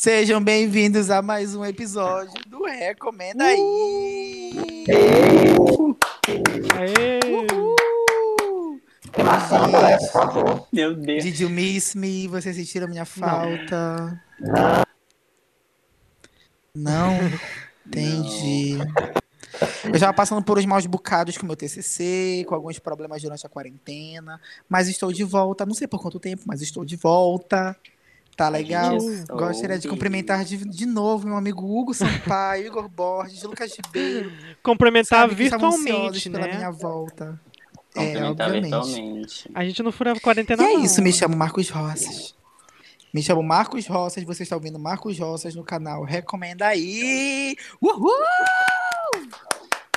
Sejam bem-vindos a mais um episódio do Recomenda aí! Uhul! Meu Deus. Did you miss me? Vocês sentiram minha falta? Não? Entendi. Eu já tava passando por uns maus bocados com o meu TCC, com alguns problemas durante a quarentena, mas estou de volta. Não sei por quanto tempo, mas estou de volta. Tá legal? Isso. Gostaria de cumprimentar de, de novo meu amigo Hugo Sampaio, Igor Borges, Lucas Ribeiro. Ansiosos virtualmente, pela né? minha volta. É, obviamente. virtualmente. A gente não fura a quarentena, E é não. isso, me chamo Marcos Roças. Me chamo Marcos Roças, você está ouvindo Marcos Roças no canal Recomenda aí! Uhul!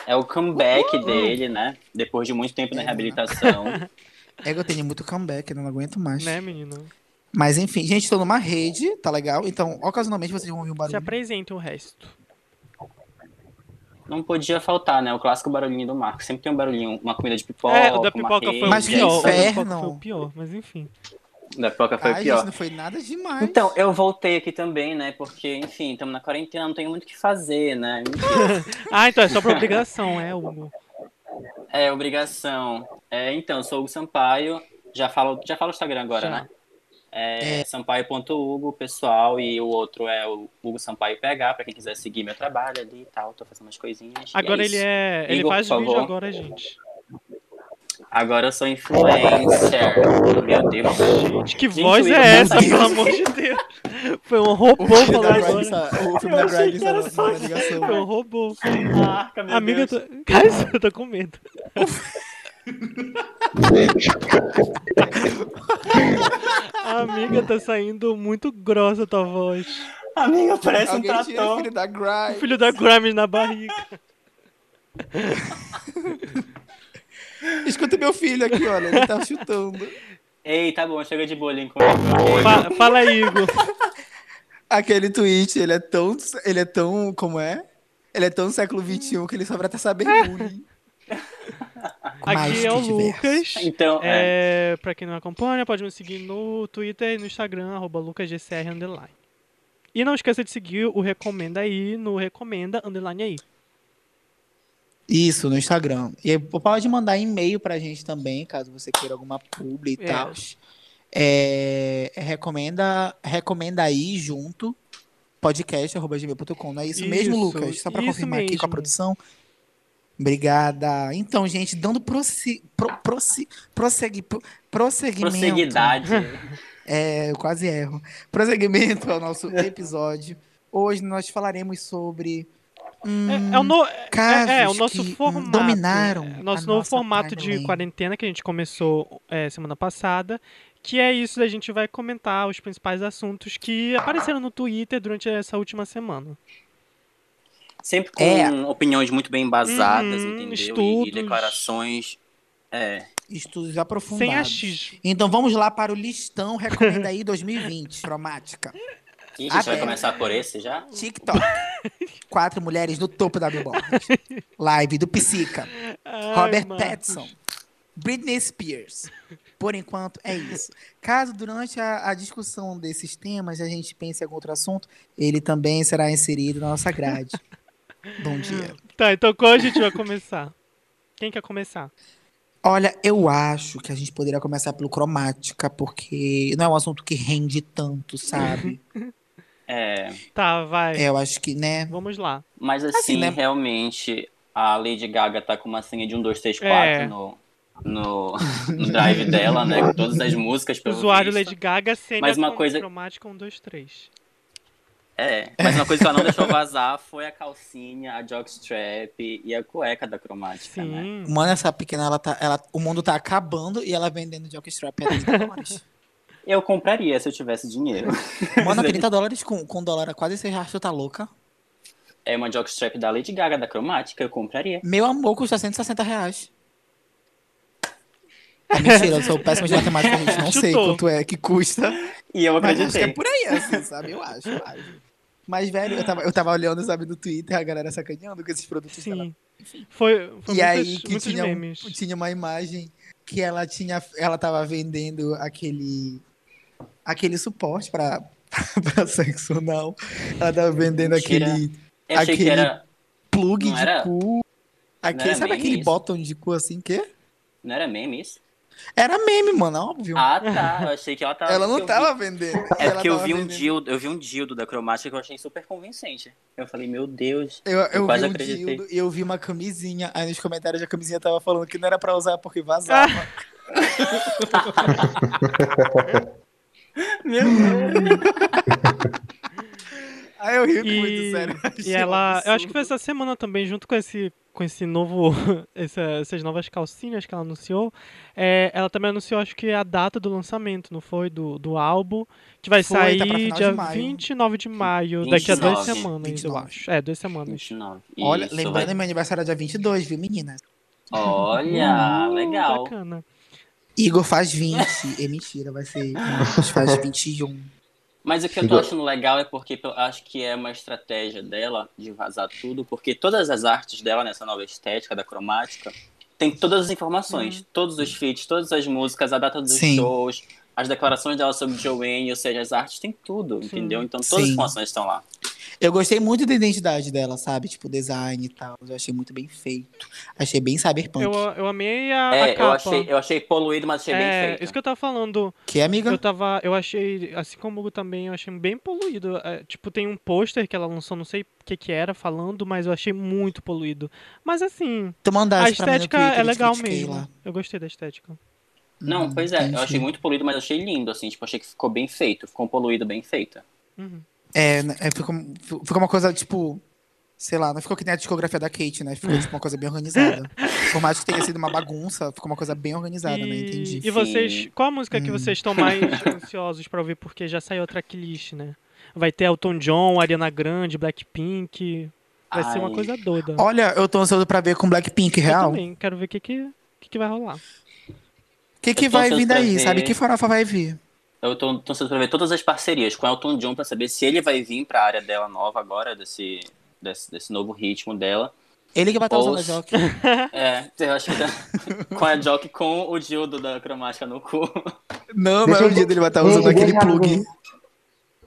É o comeback dele, né? Depois de muito tempo na É, reabilitação. É que eu tenho muito comeback, eu não aguento mais. Né, menino? Mas enfim, gente, estou numa rede, tá legal? Então, ocasionalmente vocês vão ouvir um Se barulho. apresente o resto. Não podia faltar, né? O clássico barulhinho do Marco. Sempre tem um barulhinho, uma comida de pipoca. é, o da pipoca foi o Mas pior. O da pipoca inferno! foi o pior, mas enfim. Da pipoca foi Ai, o pior. gente, não foi nada demais. Então, eu voltei aqui também, né? Porque, enfim, estamos na quarentena, não tenho muito o que fazer, né? Ah, então é só por obrigação, é, Hugo. É obrigação. É, então, eu sou o Hugo Sampaio. Já falo, já falo o Instagram agora, Já. né? É, sampaio.hugo, pessoal, e o outro é o Hugo Sampaio PH, pra quem quiser seguir meu trabalho ali e tal. Tô fazendo umas coisinhas. e Agora é ele isso. é. Ele Igor, faz vídeo favor. agora, gente. Agora eu sou influencer. Meu Deus. Gente, que Gente, voz eu é essa, falar pelo amor de Deus? Foi um robô da agora. Grimes, o filme Eu só ligação. Foi um robô. Marca, meu Amiga, eu Deus. tô... Cara, eu tô com medo. Amiga, tá saindo muito grossa a tua voz. Amiga, parece um Alguém o trator. filho da O Grimes. filho da Grimes na barriga. Escuta meu filho aqui, olha, ele tá chutando. Ei, tá bom, chega de bolinho comigo. Fa- fala aí, Igor. Aquele tweet, ele é tão. Ele é tão. Como é? Ele é tão século XXI que ele só vai até saber bullying. Aqui é o. Lucas. Então, é. É, pra quem não acompanha, pode me seguir no Twitter e no Instagram, arroba lucasgcr, underline. E não esqueça de seguir o Recomenda aí, no Recomenda, underline aí. Isso, no Instagram. E aí, pode mandar e-mail pra gente também, caso você queira alguma publi e É. tal. É, recomenda, recomenda aí junto podcast.gmail.com, não é isso, mesmo, Isso, Lucas? Só pra confirmar aqui com a mesmo. produção. Obrigada. Então, gente, dando prossi, pro, prossi, prossegue, pro- prosseguimento. Prosseguidade. É, eu quase erro. Prosseguimento ao nosso episódio. Hoje nós falaremos sobre. hum, É, é o no- é- casos é, é o nosso que, hum, formato. dominaram é, a nosso novo nossa formato de quarentena que a gente começou é, semana passada. Que é isso, a gente vai comentar os principais assuntos que apareceram no Twitter durante essa última semana. Sempre com É. opiniões muito bem embasadas, Uhum, entendeu? E- estudos. E, declarações. É. Estudos aprofundados. Sem achismo. Então vamos lá para o listão Recomenda aí 2020. Cromática. Ih, a gente vai começar por esse já? TikTok. Quatro mulheres no topo da Billboard. Live do Psica. Ai, Robert Marcos. Pattinson. Britney Spears. Por enquanto, é isso. Caso durante a, a discussão desses temas a gente pense em algum outro assunto, ele também será inserido na nossa grade. Bom dia. Tá, então qual a gente vai começar? Quem quer começar? Olha, eu acho que a gente poderia começar pelo cromática, porque não é um assunto que rende tanto, sabe? É. Tá, vai. É, eu acho que, né? Vamos lá. Mas assim, Assim, né? realmente, a Lady Gaga tá com uma senha de 1, 2, 3, 4 É. no, no, no drive dela, né? Com todas as músicas, pelo Usuário visto. Lady Gaga, Sênia Mas uma com coisa- cromática 1, 2, 3. É, mas uma coisa que ela não deixou vazar foi a calcinha, a jockstrap e a cueca da cromática, né? Sim. Mano, essa pequena, ela tá, ela, o mundo tá acabando e ela vendendo jockstrap a 30 dólares. Eu compraria se eu tivesse dinheiro. Mano, 30 dólares com, com dólar a quase 6 reais, tu tá louca? É uma jockstrap da Lady Gaga da cromática, eu compraria. Meu amor, custa 160 reais. É mentira, eu sou péssimo de matemática, gente. Não sei Chutou. quanto é que custa. E eu Mas acho que é por aí, assim, sabe? Eu acho, eu acho. Mas, velho, eu tava, eu tava olhando, sabe, no Twitter, a galera sacaneando com esses produtos. que ela- Sim. Foi, foi E muitos, aí que muitos tinha, um- memes. tinha uma imagem que ela tinha, ela tava vendendo aquele aquele suporte para pra sexo anal. Ela tava vendendo Mentira. aquele Eu Aquele- era. plug Não de era- cu. Aquele, sabe aquele isso? bottom de cu assim que? Não era meme isso? Era meme, mano, óbvio. Ah, tá. Eu achei que ela tava. ela não eu vi- tava vendendo. É Ela porque eu tava vi um vendendo. dildo, eu vi um dildo da cromática que eu achei super convincente. Eu falei, meu Deus. Eu, eu quase vi um acreditei. dildo e eu vi uma camisinha. Aí nos comentários a camisinha tava falando que não era pra usar porque vazava. Meu Deus. Aí eu ri E, muito, sério. e um ela, eu acho que foi absurdo. essa semana também, junto com esse, com esse novo, essa- essas novas calcinhas que ela anunciou, é, ela também anunciou, acho que a data do lançamento, não foi? Do, do álbum, que vai Foi, tá sair de dia maio. 29 de maio, daqui a duas 29, semanas, eu 29. acho. É, duas semanas. 29. Olha, Isso, lembrando, vai- meu aniversário é dia 22, viu, meninas? Olha, Uh, legal. Bacana. Igor faz 20. é mentira, vai ser. Não, faz 21. Mas o que eu tô achando legal é porque eu acho que é uma estratégia dela de vazar tudo, porque todas as artes dela nessa nova estética da cromática tem todas as informações, todos os feats, todas as músicas, a data dos Sim. shows, as declarações dela sobre Joanne, ou seja, as artes tem tudo, entendeu? Então todas as Sim. informações estão lá. Eu gostei muito da identidade dela, sabe? Tipo, design e tal. Eu achei muito bem feito. Achei bem cyberpunk. Eu, eu amei a, a É, eu capa. achei, eu achei poluído, mas achei bem é, feito. isso que eu tava falando. Que, amiga? Eu tava. Eu achei, assim como o Hugo também, eu achei bem poluído. É, tipo, tem um pôster que ela lançou, não sei o que que era falando, mas eu achei muito poluído. Mas assim, Tu a mandaste pra mim no estética Twitter, é eu legal mesmo. lá. Eu gostei da estética. Não, Uhum, pois é, entendi. eu achei muito poluído, mas achei lindo, assim, tipo, achei que ficou bem feito, ficou um poluído bem feito. Uhum. É, né, é, ficou, ficou uma coisa, tipo... Sei lá, não ficou que nem a discografia da Kate, né? Ficou, tipo, uma coisa bem organizada. Por mais que tenha sido uma bagunça, ficou uma coisa bem organizada, né? Entendi. E vocês, qual a música que Hum. vocês estão mais ansiosos pra ouvir? Porque já saiu a tracklist, né? Vai ter Elton John, Ariana Grande, Blackpink. Vai ser uma Ai. coisa doida. Olha, eu tô ansioso pra ver com Blackpink Eu real. O também, quero ver o que, que, que, que vai rolar. que, que Eu tô vai vir daí? Sabe que farofa vai vir? Eu tô, tô ansioso pra ver todas as parcerias com Elton John pra saber se ele vai vir pra área dela nova agora, desse, desse, desse novo ritmo dela. Ele que vai estar usando a Ou- Jock. É, eu acho que tá com a Jock com o dildo da cromática no cu. Não, mas o dia dele vai estar Gente, usando aquele deixa- plug.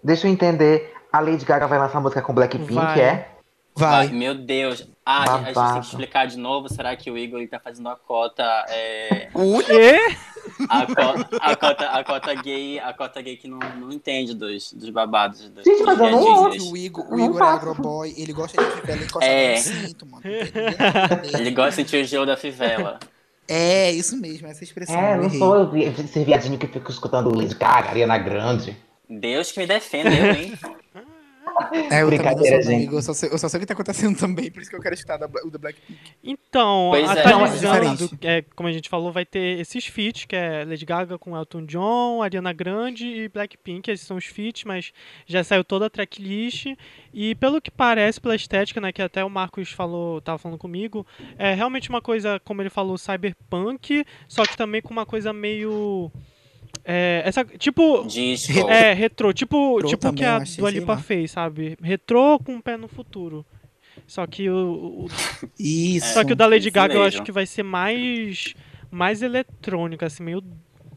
Deixa eu entender. A Lady Gaga vai lançar música com Blackpink, Vai. é? Ai, Vai. meu Deus. Ah, a gente tem Babado. que explicar de novo. Será que o Igor ele tá fazendo a cota. É, E? a, co- a cota, a cota gay, a cota gay que não, não entende dos, dos babados. dos- Gente, mas dos eu não ouço. O Igor, o Igor é agroboy, ele gosta de fivela encostado É. no cinto, mano. Ele gosta de sentir o gelo da fivela. É, isso mesmo, essa expressão. É, eu não sou eu, esse viadinho que fica escutando Lady Gaga, Ariana Grande. Deus que me defenda, eu, hein? É, eu Brincadeira, gente. Igor. Eu só, sei, eu só sei o que tá acontecendo também, por isso que eu quero escutar da- o do Blackpink. Então, Pois é. Não, é é, como a gente falou, vai ter esses feats, que é Lady Gaga com Elton John, Ariana Grande e Blackpink, esses são os feats, mas já saiu toda a tracklist, e pelo que parece, pela estética, né, que até o Marcos falou, tava falando comigo, é realmente uma coisa, como ele falou, cyberpunk, só que também com uma coisa meio... é, essa, tipo, Disco. é, retrô, tipo, tipo o que a Dua Lipa lá. fez, sabe? Retrô com o pé no futuro. Só que o, o- Isso. só que o da Lady Gaga eu acho que vai ser mais mais eletrônico, assim, meio,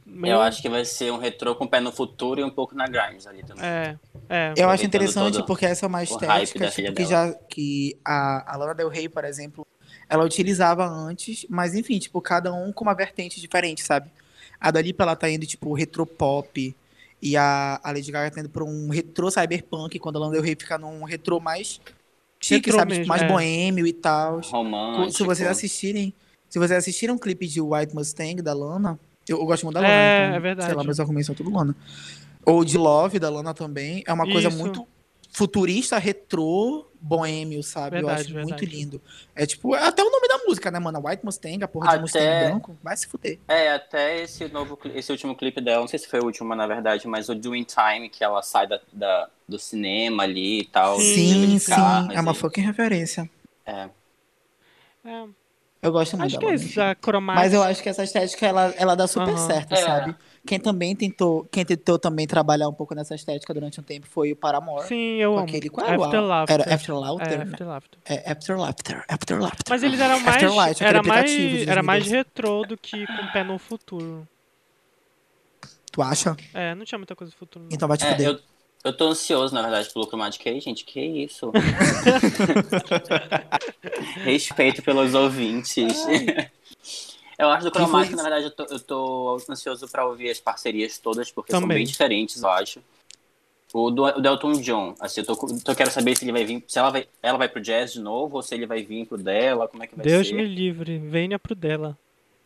meio Eu acho que vai ser um retrô com o pé no futuro e um pouco na Grimes ali também. é, é. Eu acho interessante porque essa é uma estética tipo, que, já, que a, a Lana Del Rey, por exemplo, ela utilizava antes, mas enfim, tipo, cada um com uma vertente diferente, sabe? A da Lipa, ela tá indo, tipo, retro pop, e a, a Lady Gaga tá indo pra um retro cyberpunk, quando a Lana Del Rey fica num retro mais chique, Retrô sabe? mesmo, mais é. boêmio e tal. Romântico. Se vocês assistirem, se vocês assistiram um clipe de White Mustang da Lana, eu, eu gosto muito da Lana, É, então, é verdade. sei lá, meus argumentos são tudo Lana. Ou de Love da Lana também, é uma coisa Isso. muito futurista, retrô, boêmio, sabe? eu Verdade, acho muito verdade. lindo. É tipo, é até o nome da música, né, mano? White Mustang, a porra de Até- Mustang branco, vai se fuder. É, até esse novo, esse último clipe dela, não sei se foi o último, na verdade, mas o Doing Time, que ela sai da, da- do cinema ali e tal. Sim, Sim, de carros é uma e- fucking referência. É. É, Eu gosto muito acho que dela. é enfim. isso, a cromática. Mas eu acho que essa estética ela, ela dá super Aham. certo, É. sabe? Quem também tentou, quem tentou também trabalhar um pouco nessa estética durante um tempo foi o Paramore. Sim, eu com amo. aquele qual era o After? Laughter. Era After Laughter, É, né? After Laughter. É After Laughter, After Laughter. Mas eles eram mais, Afterlight, aquele era mais, era mais 2010. retrô do que com pé no futuro. Tu acha? É, não tinha muita coisa do futuro. Não. Então vai te É, fuder. eu, Eu tô ansioso, na verdade, pelo Chromatic aí, gente. Que isso? Respeito pelos ouvintes. Eu acho do Que Chromatic, na verdade, eu tô, eu tô ansioso pra ouvir as parcerias todas, porque são Também. bem diferentes, eu acho. O do, o Elton John, assim, eu tô, tô quero saber se ele vai vir, se ela vai, ela vai pro jazz de novo, ou se ele vai vir pro dela, como é que vai Deus ser. me livre, venha pro dela.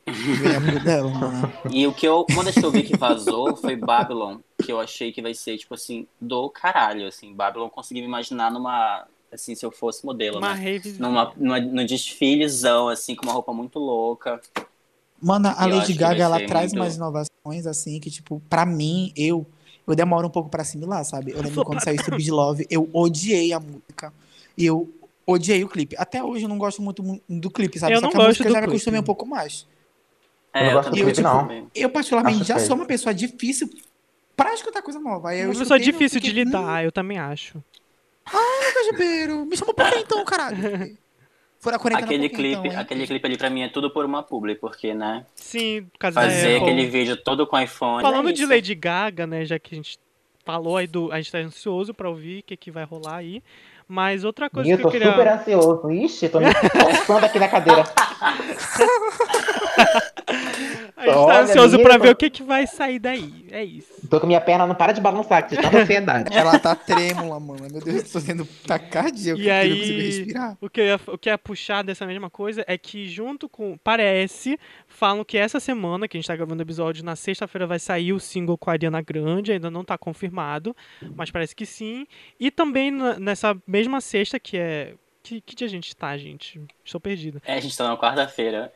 Lembro dela. E o que eu, uma das que eu vi que vazou foi Babylon, que eu achei que vai ser, tipo assim, do caralho, assim. Babylon consegui me imaginar numa, assim, se eu fosse modelo, Uma né? Numa, numa, num desfilezão, assim, com uma roupa muito louca. Mano, a Eu Lady Gaga, ela traz muito- umas inovações, assim, que, tipo, pra mim, eu, eu demoro um pouco pra assimilar, sabe? Eu lembro quando saiu Stupid Love, eu odiei a música. E eu odiei o clipe. Até hoje eu não gosto muito mu- do clipe, sabe? Eu Só não que a gosto música já me clipe. acostumei um pouco mais. Eu não gosto do clipe, gosto não. também. Eu, particularmente, Acho já sou uma pessoa difícil pra escutar coisa nova. Aí eu Uma pessoa difícil de fiquei, lidar, eu também acho. Hum, Cajubeiro, me chama por quê então, caralho? Fora a quarentena Aquele por quê, clipe, então, aquele clipe ali pra mim é tudo por uma publi, porque, né? Sim, por causa da Fazer Apple. aquele vídeo todo com iPhone. Falando é de. Lady Gaga, né, já que a gente falou aí do... A gente tá ansioso pra ouvir o que, que vai rolar aí. Mas outra coisa eu que tô eu queria... super ansioso. Ixi, tô me forçando aqui na cadeira. A gente tá ansioso pra ver o que, que vai sair daí. É isso. Tô com minha perna, não para de balançar, que de tanta ansiedade. Ela tá trêmula, mano. Meu Deus, eu tô tendo tacardia. E eu aí- não consigo respirar. O que, eu ia, o que é puxar dessa mesma coisa é que junto com... Parece, falam que essa semana, que a gente tá gravando o episódio, na sexta-feira vai sair o single com a Ariana Grande, ainda não tá confirmado, mas parece que sim. E também na- nessa mesma sexta, que é... Que, que dia a gente tá, gente? Estou perdida. É, a gente tá na quarta-feira.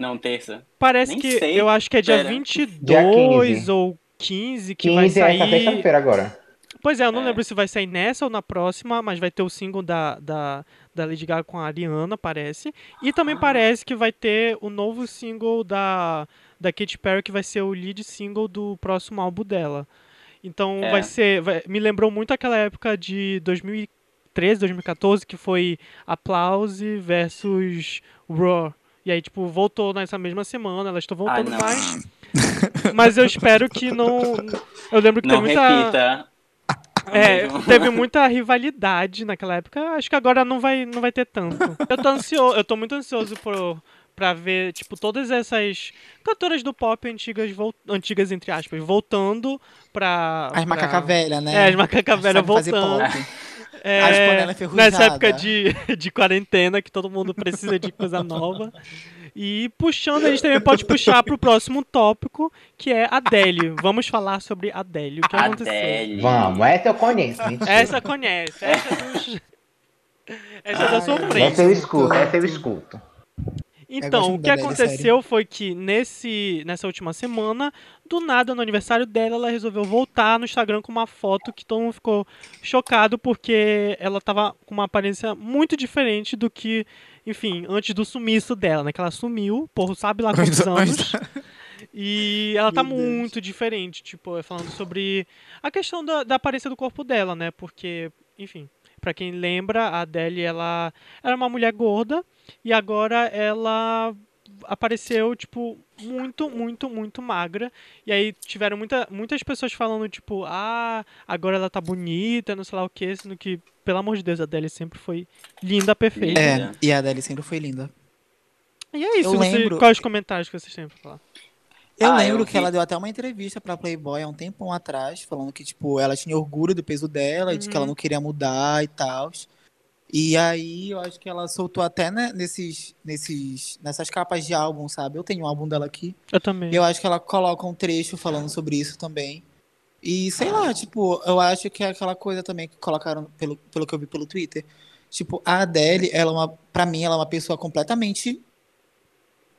Não, terça. Parece Nem que sei. eu acho que é dia Pera. 22 Dia 15. ou 15 que vai 15 é essa sair. sexta-feira agora. Pois é, eu não É. lembro se vai sair nessa ou na próxima, mas vai ter o single da, da, da Lady Gaga com a Ariana, parece. E também Ah. parece que vai ter o novo single da, da Katy Perry, que vai ser o lead single do próximo álbum dela. Então É. vai ser. vai- me lembrou muito aquela época de 2013, 2014, que foi Applause versus Roar. E aí, tipo, voltou nessa mesma semana, elas estão voltando mais. Mas eu espero que não. Eu lembro que Não teve muita. repita. É, teve muita rivalidade naquela época. Acho que agora não vai, não vai ter tanto. Eu tô ansioso, eu tô muito ansioso por, pra ver, tipo, todas essas cantoras do pop antigas, antigas entre aspas, voltando pra. As pra- macaca velha, né? É, as macaca velha voltando. É, As panela enferrujada. nessa época de, de quarentena, que todo mundo precisa de coisa nova. E puxando, a gente também pode puxar pro próximo tópico, que é Adele. Vamos falar sobre Adele. O que aconteceu? Adele. Vamos, essa eu conheço. mentira. Essa conhece, essa é dos... Essa é da sua Ai, frente. Essa eu escuto, essa eu escuto. Então, o que aconteceu foi que nesse, nessa última semana, do nada, no aniversário dela, ela resolveu voltar no Instagram com uma foto que todo mundo ficou chocado porque ela tava com uma aparência muito diferente do que, enfim, antes do sumiço dela, né? Que ela sumiu, por sabe lá quantos anos. E ela tá Meu Deus. muito diferente, tipo, é falando sobre a questão da, da aparência do corpo dela, né? Porque, enfim, pra quem lembra, a Adele, ela era uma mulher gorda e agora ela apareceu, tipo, muito, muito, muito magra. E aí tiveram muita, muitas pessoas falando, tipo, ah, agora ela tá bonita, não sei lá o que, sendo que, pelo amor de Deus, a Adele sempre foi linda, perfeita. É, e a Adele sempre foi linda. E é isso, Eu você, lembro- quais os comentários que vocês têm pra falar? Eu Ah, lembro eu que ela deu até uma entrevista pra Playboy há um tempão atrás, falando que, tipo, ela tinha orgulho do peso dela, e de que ela Uhum. não queria mudar e tal. E aí, eu acho que ela soltou até né, nesses, nesses, nessas capas de álbum, sabe? Eu tenho um álbum dela aqui. Eu também. Eu acho que ela coloca um trecho falando sobre isso também. E sei lá, tipo, eu acho que é aquela coisa também que colocaram pelo, pelo que eu vi pelo Twitter. Tipo, a Adele, ela é uma, pra mim, ela é uma pessoa completamente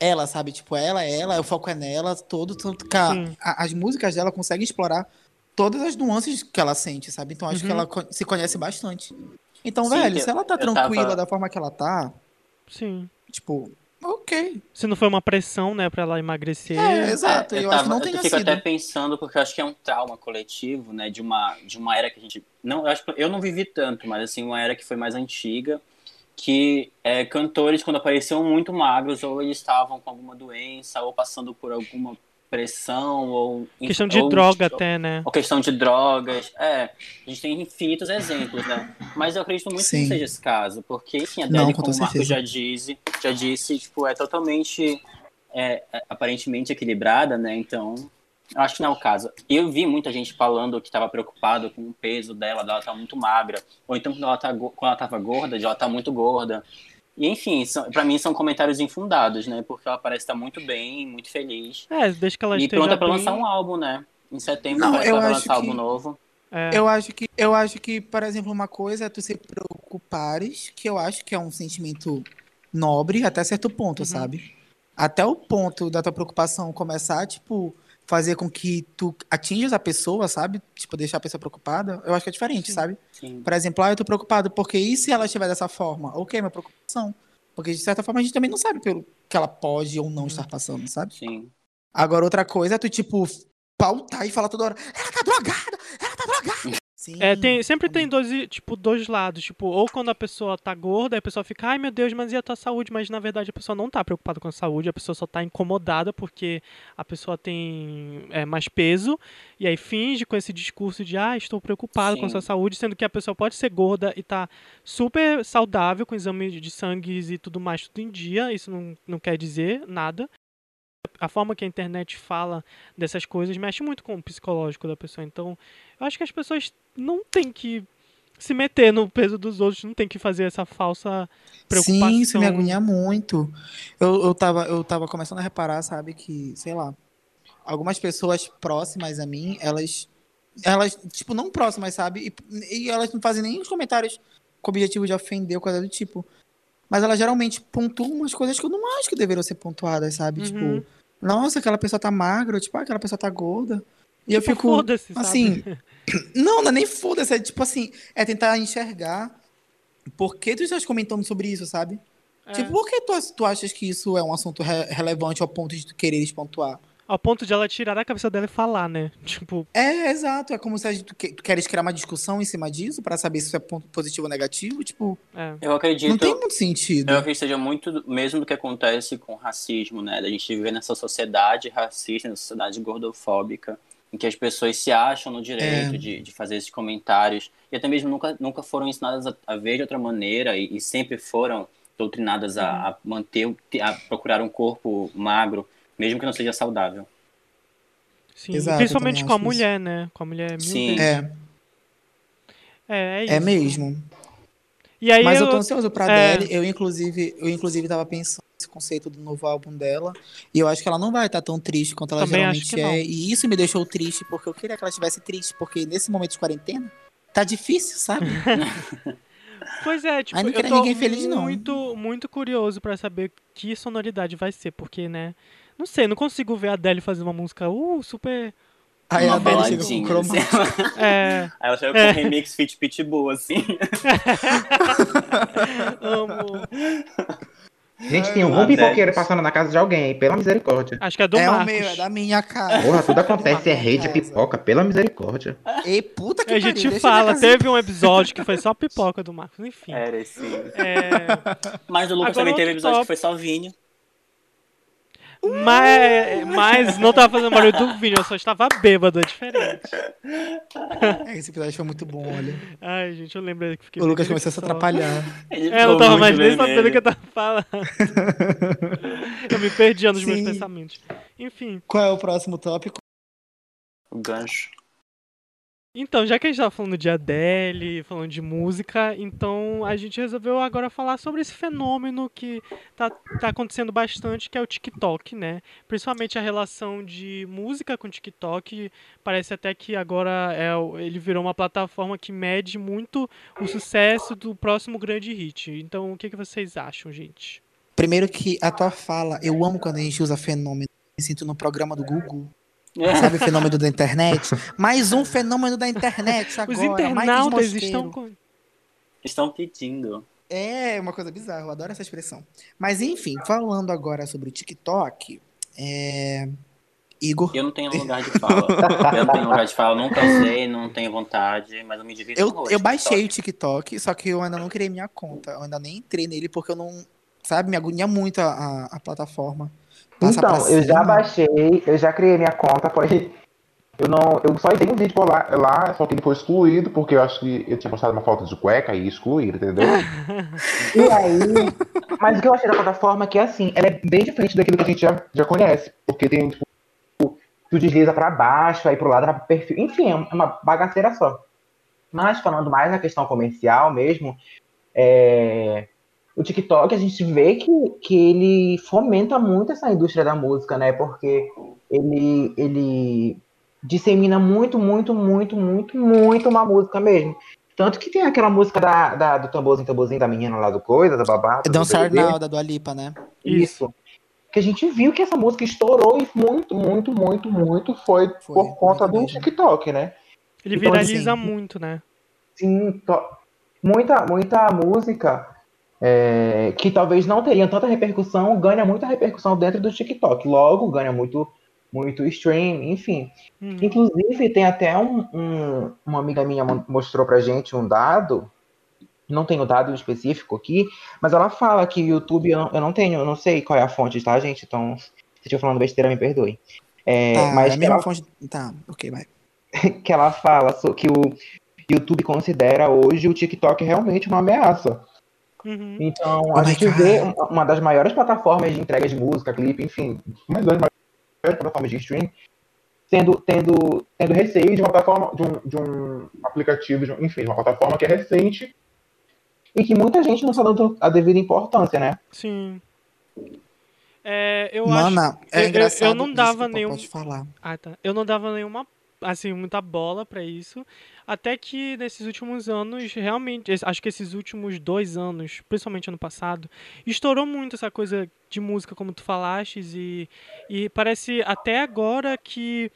ela, sabe? Tipo, ela é ela, o foco é nela, todo, tanto que a- a- as músicas dela conseguem explorar todas as nuances que ela sente, sabe? Então acho que Uhum. ela co- se conhece bastante. Então, Sim, velho, que se ela tá eu tranquila tava- da forma que ela tá, Sim. tipo, ok. Se não foi uma pressão, né, pra ela emagrecer. É, exato. eu, acho que não eu tenha fico sido. até pensando, porque eu acho que é um trauma coletivo, né? De uma, de uma era que a gente. Não, eu, acho, que- eu não vivi tanto, mas assim, uma era que foi mais antiga. Que é, cantores, quando apareciam muito magros, ou eles estavam com alguma doença, ou passando por alguma pressão ou questão de ou, droga até, né? Ou questão de drogas. É, a gente tem infinitos exemplos, né? Mas eu acredito muito Sim. que não seja esse caso, porque enfim, a Não, Adele, com como o Marco já disse, já disse, tipo, é totalmente é, é, aparentemente equilibrada, né? Então, acho que não é o caso. Eu vi muita gente falando que estava preocupado com o peso dela, dela tá muito magra, ou então quando ela, tá, quando ela tava gorda, de ela tá muito gorda. E enfim, pra mim são comentários infundados, né? Porque ela parece estar muito bem, muito feliz. É, desde que ela E esteja pronta pra bem, lançar um álbum, né? Em setembro Não, parece que eu ela vai acho lançar álbum que- novo. é, Eu acho que, eu acho que, por exemplo, uma coisa é tu se preocupares, que eu acho que é um sentimento nobre até certo ponto, Uhum. sabe? Até o ponto da tua preocupação começar, tipo, fazer com que tu atinjas a pessoa, sabe? Tipo, deixar a pessoa preocupada, eu acho que é diferente, Sim. sabe? Sim. Por exemplo, ah, eu tô preocupado porque e se ela estiver dessa forma? Ok, minha preocupação. Porque de certa forma a gente também não sabe pelo que ela pode ou não estar passando, sabe? Sim. Agora, outra coisa é tu, tipo, pautar e falar toda hora, ela tá drogada, ela tá drogada. Sim. É, tem, sempre tem dois, tipo, dois lados. Tipo, ou quando a pessoa tá gorda, a pessoa fica, ai meu Deus, mas e a tua saúde? Mas na verdade a pessoa não tá preocupada com a saúde, a pessoa só tá incomodada porque a pessoa tem é, mais peso. E aí finge com esse discurso de, ah, estou preocupado com a Sim. sua saúde, sendo que a pessoa pode ser gorda e tá super saudável, com exame de sangue e tudo mais, tudo em dia. Isso não, não quer dizer nada. A forma que a internet fala dessas coisas mexe muito com o psicológico da pessoa. Então, eu acho que as pessoas não têm que se meter no peso dos outros, não tem que fazer essa falsa preocupação. Sim, isso me agonia muito. Eu, eu, tava, eu tava começando a reparar, sabe, que, sei lá, algumas pessoas próximas a mim, elas, elas tipo, não próximas, sabe? E, e elas não fazem nem os comentários com o objetivo de ofender ou coisa do tipo. Mas elas geralmente pontuam umas coisas que eu não acho que deveriam ser pontuadas, sabe? Uhum. Tipo, nossa, aquela pessoa tá magra, tipo, ah, aquela pessoa tá gorda. E eu Tipo, fico. foda-se, sabe? assim, Não, não é nem foda-se, é tipo assim, é tentar enxergar por que tu estás comentando sobre isso, sabe? É, Tipo, por que tu, tu achas que isso é um assunto re- relevante ao ponto de tu quereres pontuar? Ao ponto de ela tirar da cabeça dela e falar, né? Tipo, É, exato. É como se a gente- tu, que- tu queres criar uma discussão em cima disso pra saber se isso é ponto positivo ou negativo. Tipo, é. Eu acredito. não tem muito sentido. Eu acredito que seja muito do- mesmo do que acontece com o racismo, né? Da gente viver nessa sociedade racista, nessa sociedade gordofóbica, em que as pessoas se acham no direito É. de, de fazer esses comentários e até mesmo nunca, nunca foram ensinadas a, a ver de outra maneira e, e sempre foram doutrinadas a, a manter, o- a procurar um corpo magro, mesmo que não seja saudável. Sim. Exato, Principalmente com a acho isso. mulher, né? Com a mulher mil Sim. vezes. É, É, é isso. é mesmo. E aí Mas eu eu, tô ansioso pra é. Adele. Eu, inclusive, eu, inclusive, tava pensando nesse conceito do novo álbum dela. E eu acho que ela não vai estar tão triste quanto ela Também geralmente que não. é. E isso me deixou triste, porque eu queria que ela estivesse triste, porque nesse momento de quarentena, tá difícil, sabe? Pois é, tipo, Aí não eu tô ninguém feliz, não. muito, muito curioso pra saber que sonoridade vai ser, porque, né? Não sei, não consigo ver a Adele fazer uma música, uh, super. Aí Uma a Adele chega com croma. assim. É, Aí ela chega É. com um remix fit pitbull, assim. amo. Gente, tem algum Adele. pipoqueiro passando na casa de alguém aí, pela misericórdia. Acho que é do É o Marcos. meu, é da minha cara. Porra, tudo acontece, é rede de casa. pipoca, pela misericórdia. Ei, puta que A pariu, gente deixa fala, teve um episódio que foi só pipoca do Marcos, enfim. Era sim. É, Mas o Lucas Agora também teve episódio top. que foi só vinho. Mas, mas não tava fazendo barulho do vinho, eu só estava bêbado, é diferente. É, Esse episódio foi muito bom, olha. Ai, gente, eu lembrei que fiquei O Lucas começou a se atrapalhar. Ele É, eu não tava mais nem sabendo o que eu tava falando. eu me perdia nos meus Sim. pensamentos. Enfim, Qual é o próximo tópico? O gancho. Então, já que a gente tava falando de Adele, falando de música, então a gente resolveu agora falar sobre esse fenômeno que tá, tá acontecendo bastante, que é o TikTok, né? Principalmente a relação de música com TikTok. Parece até que agora é, ele virou uma plataforma que mede muito o sucesso do próximo grande hit. Então, o que, que vocês acham, gente? Primeiro que a tua fala, eu amo quando a gente usa fenômeno. Me sinto no programa do Google. É. Sabe o fenômeno da internet? Mais um fenômeno da internet agora. Os internautas estão com. Estão pedindo. É uma coisa bizarra, eu adoro essa expressão. Mas enfim, falando agora sobre o TikTok, é... Igor, Eu não tenho lugar de fala. Eu não tenho lugar de fala, nunca usei, não tenho vontade, mas eu me divirto eu, horrores eu baixei o TikTok. TikTok, só que eu ainda não criei minha conta. Eu ainda nem entrei nele porque eu não. Sabe, me agonia muito a, a, a plataforma. Passa então, eu já baixei, eu já criei minha conta, porém. Eu não. Eu só dei um vídeo por lá, lá, só que ele foi excluído, porque eu acho que eu tinha postado uma foto de cueca e excluído, entendeu? e aí. Mas o que eu achei da plataforma é que assim, ela é bem diferente daquilo que a gente já, já conhece. Porque tem, tipo, tu desliza pra baixo, aí pro lado pro perfil. Enfim, é uma bagaceira só. Mas falando mais na questão comercial mesmo, é, o TikTok a gente vê que, que ele fomenta muito essa indústria da música, né? Porque ele, ele dissemina muito, muito, muito, muito, muito uma música mesmo. Tanto que tem aquela música da, da- do tamborzinho, tamborzinho da menina lá do coisa, da babá. do Dançar. Now, da Dua Lipa, né? Isso. Que a gente viu que essa música estourou e muito, muito, muito, muito foi, Foi, por conta do mesmo. TikTok, né? Ele Então, viraliza assim, muito, né? Sim, muita, muita música é, que talvez não teria tanta repercussão, ganha muita repercussão dentro do TikTok. Logo, ganha muito, muito stream, enfim. Uhum. Inclusive, tem até um, um- uma amiga minha mo- mostrou pra gente um dado, não tenho dado específico aqui, mas ela fala que o YouTube, eu não, eu não tenho, eu não sei qual é a fonte, tá, gente? Então, se eu estiver falando besteira, me perdoe. É, Tá, mas é a que mesma ela, fonte. Tá, ok, vai. que ela fala que o YouTube considera hoje o TikTok realmente uma ameaça. Uhum. Então, Oh a gente God. vê uma- das maiores plataformas de entrega de música, clipe, enfim, uma das maiores plataformas de stream, tendo, tendo, tendo receio de uma plataforma, de um, de um aplicativo, de um- enfim, de uma plataforma que é recente e que muita gente não está dando a devida importância, né? Sim. É, eu acho. Mana, é eu- eu- engraçado. eu não dava desculpa, nenhum- Pode falar. Ah, tá. Eu não dava nenhuma, assim, muita bola pra isso. Até que nesses últimos anos, realmente, acho que esses últimos dois anos, principalmente ano passado, estourou muito essa coisa de música, como tu falaste, e, e parece até agora que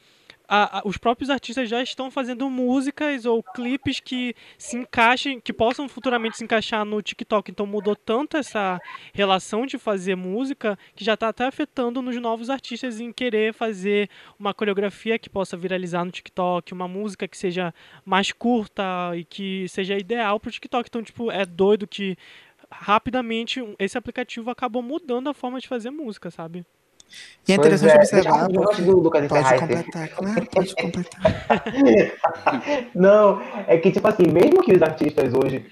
a- a- os próprios artistas já estão fazendo músicas ou clipes que se encaixem, que possam futuramente se encaixar no TikTok. Então mudou tanto essa relação de fazer música que já está até afetando nos novos artistas em querer fazer uma coreografia que possa viralizar no TikTok, uma música que seja mais curta e que seja ideal para o TikTok. Então, tipo, é doido que rapidamente esse aplicativo acabou mudando a forma de fazer música, sabe? E é Pois interessante é, observar. porque- do Lucas Pode completar, claro, pode completar. Não, é que, tipo assim, mesmo que os artistas hoje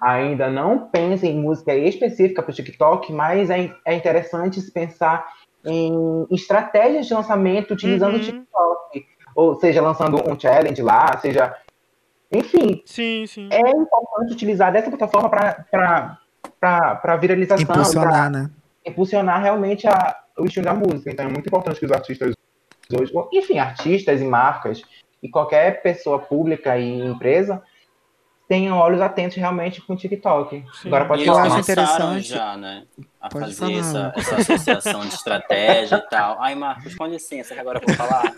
ainda não pensem em música específica para o TikTok, mas é, é interessante se pensar em estratégias de lançamento utilizando Uhum. o TikTok. Ou seja, lançando um challenge lá, seja. Enfim, Sim, sim. é importante utilizar dessa plataforma para viralização, Impulsionar, né? para impulsionar realmente a, o estilo da música. Então é muito importante que os artistas hoje, enfim, artistas e marcas e qualquer pessoa pública e empresa tenham olhos atentos realmente com o TikTok. Sim. Agora E pode eles Eu falar. começaram interessante- já, né? A Pode fazer falar, essa, essa associação de estratégia e tal. Ai, Marcos, com licença, que agora eu vou falar.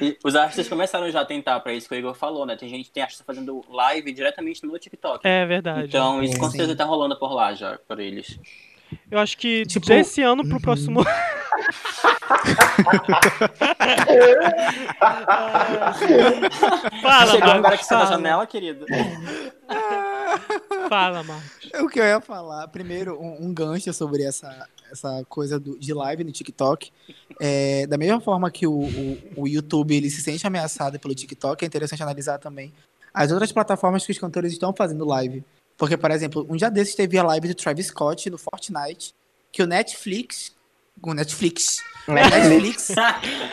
E os artistas começaram já a tentar para isso que o Igor falou, né? Tem gente, tem artista fazendo live diretamente no TikTok. É verdade. Então, isso com Sim. certeza tá rolando por lá já, por eles. Eu acho que Tipo, desse ano pro uhum. próximo. fala, Chegou agora que você tá na janela, querido. Fala, Marcos. O que eu ia falar, primeiro, um, um gancho sobre essa, essa coisa do- de live no TikTok. É, da mesma forma que o, o, o YouTube ele se sente ameaçado pelo TikTok, é interessante analisar também as outras plataformas que os cantores estão fazendo live. Porque, por exemplo, um dia desses teve a live do Travis Scott no Fortnite, que o Netflix. O Netflix. Netflix.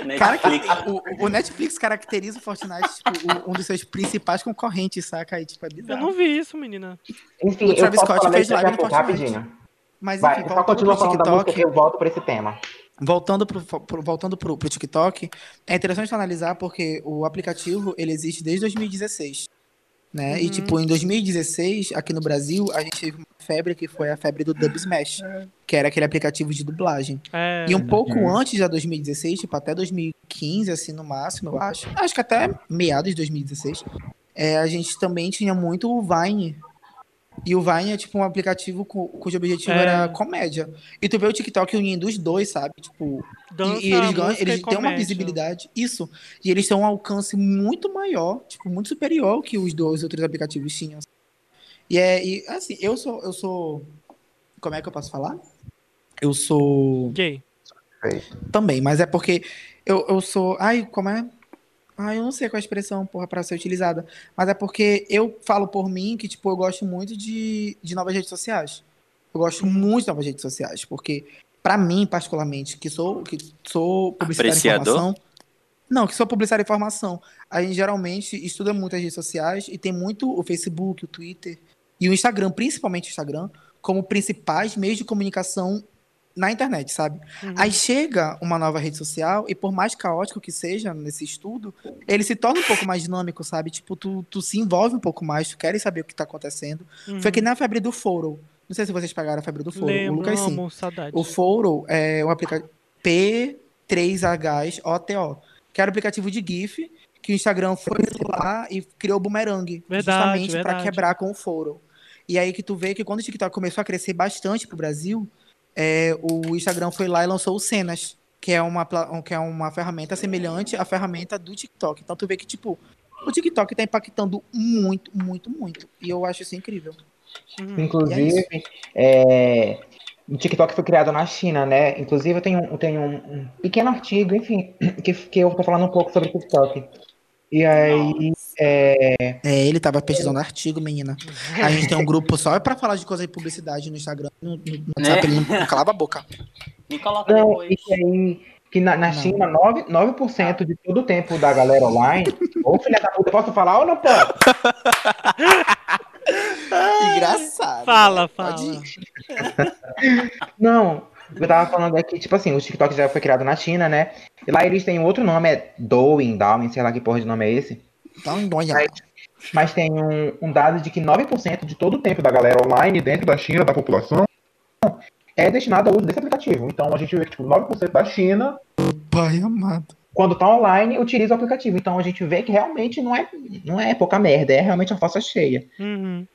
Netflix. Cara, o, o Netflix caracteriza o Fortnite, tipo, um dos seus principais concorrentes, saca? Aí, tipo, é Eu não vi isso, menina. Enfim, O eu Travis posso Scott falar fez live no Fortnite. rapidinho. Mas, Vai, enfim, só voltando continua falando da música TikTok, eu volto para esse tema. voltando pro, pro- voltando pro, pro TikTok, é interessante analisar porque o aplicativo, ele existe desde 2016, né? E, Uhum. tipo, em 2016, aqui no Brasil, a gente teve uma febre que foi a febre do Dub Smash, que era aquele aplicativo de dublagem. É, E um pouco Uhum. antes da 2016, tipo, até 2015, assim, no máximo, eu acho. Acho que até meados de 2016. é, a gente também tinha muito o Vine. E o Vine é, tipo, um aplicativo cu- cujo objetivo É. era comédia. E tu vê o TikTok unindo os dois, sabe? Tipo, dança, e, eles ganham, eles e têm uma visibilidade. Isso. E eles têm um alcance muito maior, tipo, muito superior ao que os dois outros aplicativos tinham. E é, e, assim, eu sou, eu sou. Como é que eu posso falar? eu sou. Gay. Também, mas é porque eu, eu sou. Ai, como é? Ai, eu não sei qual é a expressão, porra, pra ser utilizada. Mas é porque eu falo por mim que, tipo, eu gosto muito de, de novas redes sociais. Eu gosto muito de novas redes sociais, porque, pra mim, particularmente, que sou, que sou publicitário de Apreciador? informação. Não, que sou publicitário de informação. A gente geralmente estuda muito as redes sociais e tem muito o Facebook, o Twitter e o Instagram, principalmente o Instagram, como principais meios de comunicação na internet, sabe? Uhum. Aí chega uma nova rede social e por mais caótico que seja nesse estudo, ele se torna um pouco mais dinâmico, sabe? Tipo, tu, tu se envolve um pouco mais, tu queres saber o que tá acontecendo. Uhum. Foi que nem a febre do Foro. Não sei se vocês pegaram a febre do Foro. o Lembro, Lucas sim. amo, saudade. O Foro é um aplicativo P3HOTO, que era um aplicativo de GIF que o Instagram foi lá e criou o Boomerang, Verdade, justamente para quebrar com o Foro. E aí que tu vê que quando o TikTok começou a crescer bastante pro Brasil, é, o Instagram foi lá e lançou o Cenas, que é uma que é uma ferramenta semelhante à ferramenta do TikTok. Então tu vê que tipo o TikTok tá impactando muito, muito, muito. E eu acho isso incrível. Uhum. Inclusive, é, o TikTok foi criado na China, né? Inclusive, eu tenho, eu tenho um, um pequeno artigo, enfim, que, que eu tô falando um pouco sobre o TikTok. E aí, é, É, ele tava pesquisando artigo, menina. A gente tem um grupo só pra falar de coisa de publicidade no Instagram. No, no WhatsApp, ele não calava a boca. Me coloca não, depois. isso aí, que na, na. China, 9%, 9 de todo o tempo da galera online. Ô, filha da puta, posso falar ou não posso? Engraçado. Fala, né? fala. Não, eu tava falando aqui, tipo assim, o TikTok já foi criado na China, né? E lá eles têm outro nome, é Douyin, Douyin, sei lá que porra de nome é esse. Então, donha. Mas, mas tem um, um dado de que 9% de todo o tempo da galera online dentro da China, da população, é destinado ao uso desse aplicativo. Então a gente vê que tipo, 9% da China, Pai amado. quando tá online, utiliza o aplicativo. Então a gente vê que realmente não é, não é pouca merda, é realmente uma fossa cheia. Uhum.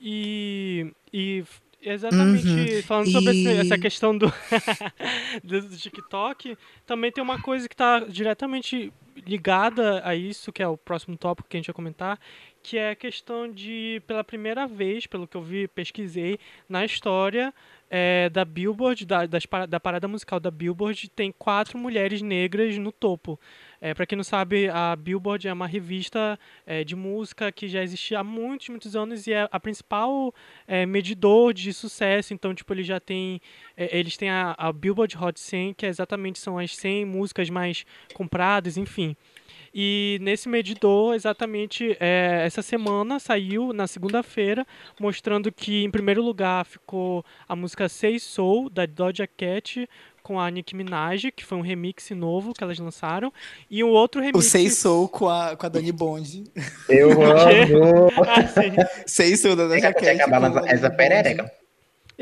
E, e exatamente Uhum. falando sobre esse- E- essa questão do, do TikTok, também tem uma coisa que está diretamente ligada a isso, que é o próximo tópico que a gente vai comentar, que é a questão de, pela primeira vez, pelo que eu vi, pesquisei, na história é, da Billboard, da, das, da parada musical da Billboard, tem quatro mulheres negras no topo. É, para quem não sabe, a Billboard é uma revista é, de música que já existe há muitos, muitos anos e é a principal é, medidor de sucesso. Então, tipo, ele já tem, é, eles têm a, a Billboard Hot 100, que é exatamente são as 100 músicas mais compradas, enfim. E nesse medidor, exatamente, é, essa semana saiu na segunda-feira, mostrando que em primeiro lugar ficou a música Say Soul, da Doja Cat, com a Nicki Minaj, que foi um remix novo que elas lançaram, e um outro remix... O Sei Sou com a, com a Dani Bond. Eu amo! Ah. Sei Sou da Dani Tem que acabar essa perereca.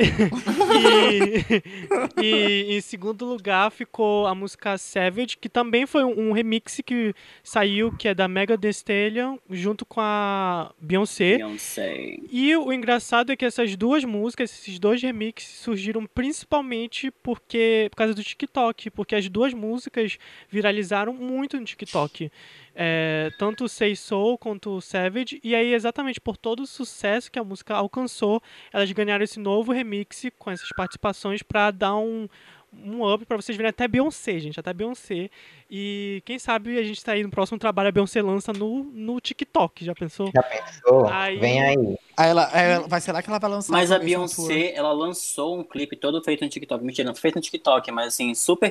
E, e em segundo lugar ficou a música Savage, que também foi um, um remix que saiu, que é da Mega Thee Stallion, junto com a Beyoncé. Beyoncé. E o engraçado é que essas duas músicas, esses dois remixes, surgiram principalmente porque por causa do TikTok, porque as duas músicas viralizaram muito no TikTok. É, tanto o Say Soul quanto o Savage, e aí exatamente por todo o sucesso que a música alcançou, elas ganharam esse novo remix com essas participações pra dar um, um up pra vocês verem até Beyoncé, gente, até Beyoncé. E quem sabe a gente tá aí no próximo trabalho, a Beyoncé lança no, no TikTok, já pensou? Já pensou? Aí- Vem aí. Aí ela, ela- vai ser lá que ela vai lançar. Mas a. Beyoncé, ela lançou um clipe todo feito no TikTok. Mentira, não foi feito no TikTok, mas assim, super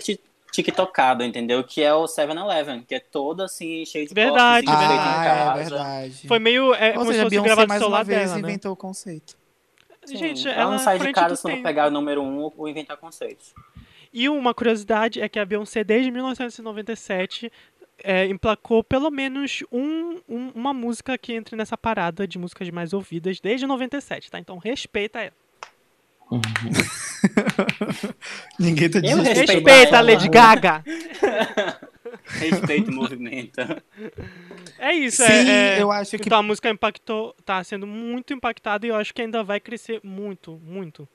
tiktokado, entendeu? Que é o 7-Eleven, que é todo assim, cheio de Verdade, em Ah, é verdade. Foi meio. É, Ou como se seja, Beyoncé mais uma vez dela, né? inventou o conceito. Gente, ela, ela não sai de casa se não pegar o número um ou inventar conceitos. E uma curiosidade é que a Beyoncé, desde 1997, é, emplacou pelo menos um, um- uma música que entre nessa parada de músicas mais ouvidas desde 97, tá? Então respeita ela. Ninguém tá Eu dizendo. respeito Respeita a. Lady Gaga! Respeito o movimento. É isso, Sim, é, é- eu acho que. Então a música impactou, tá sendo muito impactada e eu acho que ainda vai crescer muito, muito.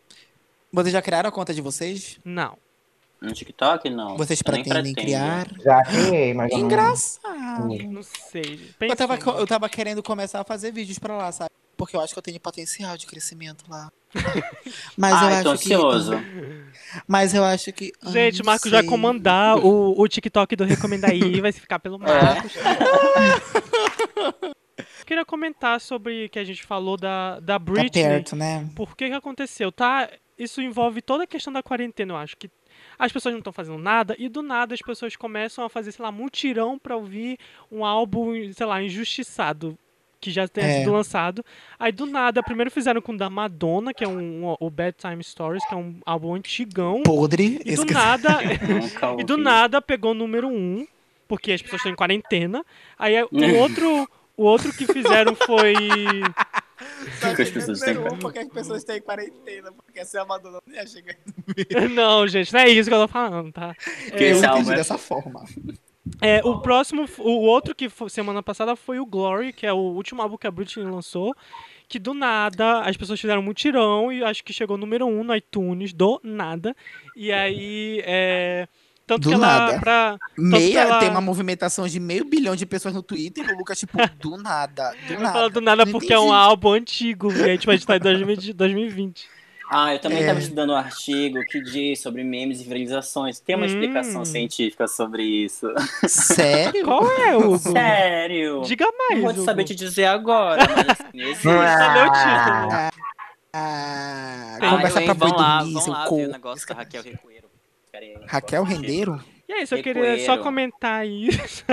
Vocês já criaram a conta de vocês? Não. No TikTok, não. Vocês Eu nem pretendem pretendo. criar? Já criei, mas não- Engraçado. Não sei. Eu tava, eu tava querendo começar a fazer vídeos pra lá, sabe? Porque eu acho que eu tenho potencial de crescimento lá. Mas Ai, eu tô acho que. ansioso. Mas eu acho que. ai, Gente, o Marcos vai comandar o, o TikTok do Recomenda aí, vai ficar pelo Marcos. Queria comentar sobre que a gente falou da, da Tá Britney. perto, né? Por que que aconteceu? Tá, isso envolve toda a questão da quarentena, eu acho que as pessoas não estão fazendo nada e do nada as pessoas começam a fazer, sei lá, mutirão pra ouvir um álbum, sei lá, injustiçado que já tenha É. sido lançado. Aí do nada, primeiro fizeram com o da Madonna, que é um, um- o Bad Time Stories, que é um álbum antigão. Podre. E do nada, Nunca e do nada pegou o número um, porque as pessoas estão em quarentena. Aí o outro, o outro que fizeram foi que as pessoas têm um, porque as pessoas têm quarentena, porque se a Madonna não ia chegar. Não, gente, não é isso que eu tô falando, tá? Que É, Eu entendi é- dessa forma. É, o próximo, o outro que foi semana passada foi o Glory, que é o último álbum que a Britney lançou. Que do nada as pessoas fizeram um mutirão e acho que chegou número um no iTunes, do nada. E aí, é. Tanto Do que ela. nada. Pra, Meia, ela- tem uma movimentação de meio bilhão de pessoas no Twitter. O Lucas, tipo, do nada. Do nada. falo do nada Não porque é um entendi. álbum antigo. E aí, tipo, a gente tá em 2020 2020. Ah, eu também É. estava estudando um artigo que diz sobre memes e viralizações. Tem uma Hum. explicação científica sobre isso. Sério? Qual é, Hugo? Sério? Diga mais. Não vou Hugo. saber te dizer agora, mas assim, existe. Cadê o título? Ah, Tem- conversa pra boi dormir, seu lá o negócio da Raquel eu Raquel. Rendeiro? E é isso, eu queria só comentar isso.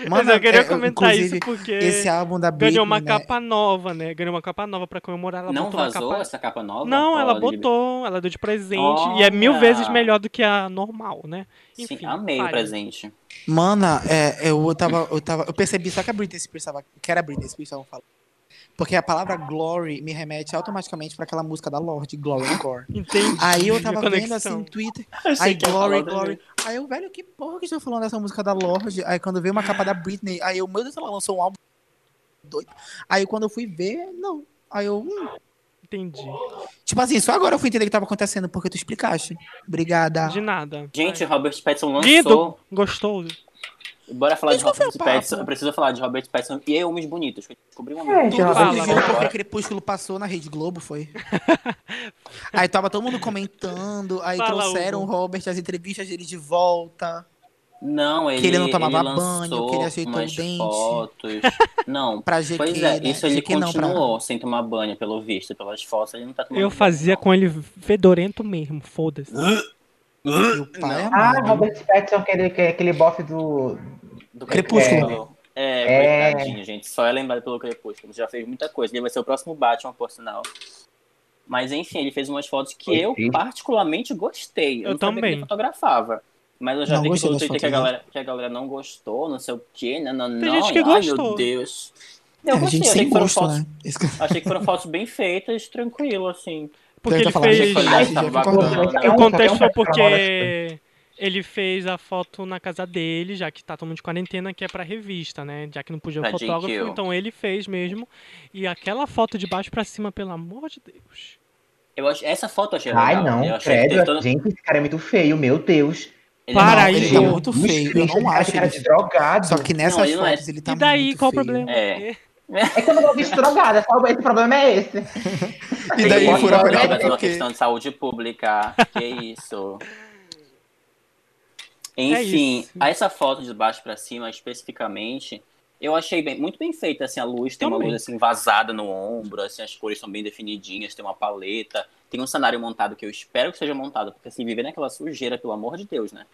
Mas Mano, eu queria é, comentar isso porque Esse álbum da Britney, ganhou uma né? capa nova, né? Ganhou uma capa nova pra comemorar. Ela Não vazou capa... essa capa nova? Não, ela botou, ela deu de presente e é mil Olha! vezes melhor do que a normal, né? Sim, Enfim, amei o fale. presente. Mana, é, eu tava, eu tava. Eu percebi só que a Britney Spears tava. Que era a Britney Spears estavam falando. Porque a palavra glory me remete automaticamente pra aquela música da Lorde, Glory and Gore. Entendi. Aí eu tava vendo assim no Twitter. Aí ia Glory, Glory. Aí eu, velho, que porra que estão falando dessa música da Lorde? Aí quando veio uma capa da Britney, aí eu, meu Deus, ela lançou um álbum doido. Aí quando eu fui ver, não. Aí eu, hum. Entendi. Tipo assim, só agora eu fui entender o que tava acontecendo, porque tu explicaste. Obrigada. De nada. Gente, Robert Pattinson lançou. Lindo! Gostoso. Bora falar de qual foi Robert? Pattinson. Eu preciso falar de Robert Pattinson e Homens Bonitos. que Descobri uma É, música. Tu já fala, viu vai. porque. Crepúsculo passou na Rede Globo, foi? aí tava todo mundo comentando, aí Fala, trouxeram Hugo. o Robert, as entrevistas dele de volta. Não, ele, Que ele não tomava ele banho, que ele ajeitou o dente. fotos. Não, Pra GQ, pois é, né? isso ele GQ não, pra- continuou sem tomar banho, pelo visto, pelas fotos, ele não tá tomando Eu banho, fazia não. com ele fedorento mesmo, foda-se. Ah. Robert Pattinson, aquele, aquele bofe do. Do Crepúsculo. É, É. coitadinho, gente. Só é lembrado pelo Crepúsculo. Já fez muita coisa. Ele vai ser o próximo Batman, por sinal. Mas enfim, ele fez umas fotos que eu particularmente gostei. Eu não sabia que também. ele fotografava. Mas eu já Não vi que Twitter que a, galera, que a galera não gostou, não sei o quê. Não, não, Tem não. gente que Ai, gostou. meu Deus. É, Eu a gostei, gente achei que, foram gosto, fotos, né? Que- achei que foram fotos bem feitas, tranquilo, assim. Porque Eu ele fez. Ai, Não, contexto foi só porque ele fez a foto na casa dele, já que tá todo mundo de quarentena, que é pra revista, né? Já que não podia Pra fotógrafo, GQ. então ele fez mesmo. E aquela foto de baixo pra cima, pelo amor de Deus. Eu ach... Essa foto eu achei Ai, legal. não, eu que credo. todo... Gente, esse cara é muito feio, meu Deus. Ele Para não, aí, ele tá muito feio. Eu não acho cara ele... de drogado. Só que nessas Não, ele é- fotos ele tá e daí, muito qual o feio. problema? É. É que eu não vou vestir drogada, só esse problema é esse. E daí Ele fura pode pra jogar ele por uma questão de saúde pública. Que isso. Enfim, isso. essa foto de baixo pra cima, especificamente, eu achei bem- muito bem feita, assim, a luz tem uma Também. luz assim vazada no ombro, assim, as cores são bem definidinhas, tem uma paleta, tem um cenário montado que eu espero que seja montado, porque se viver naquela sujeira, pelo amor de Deus, né?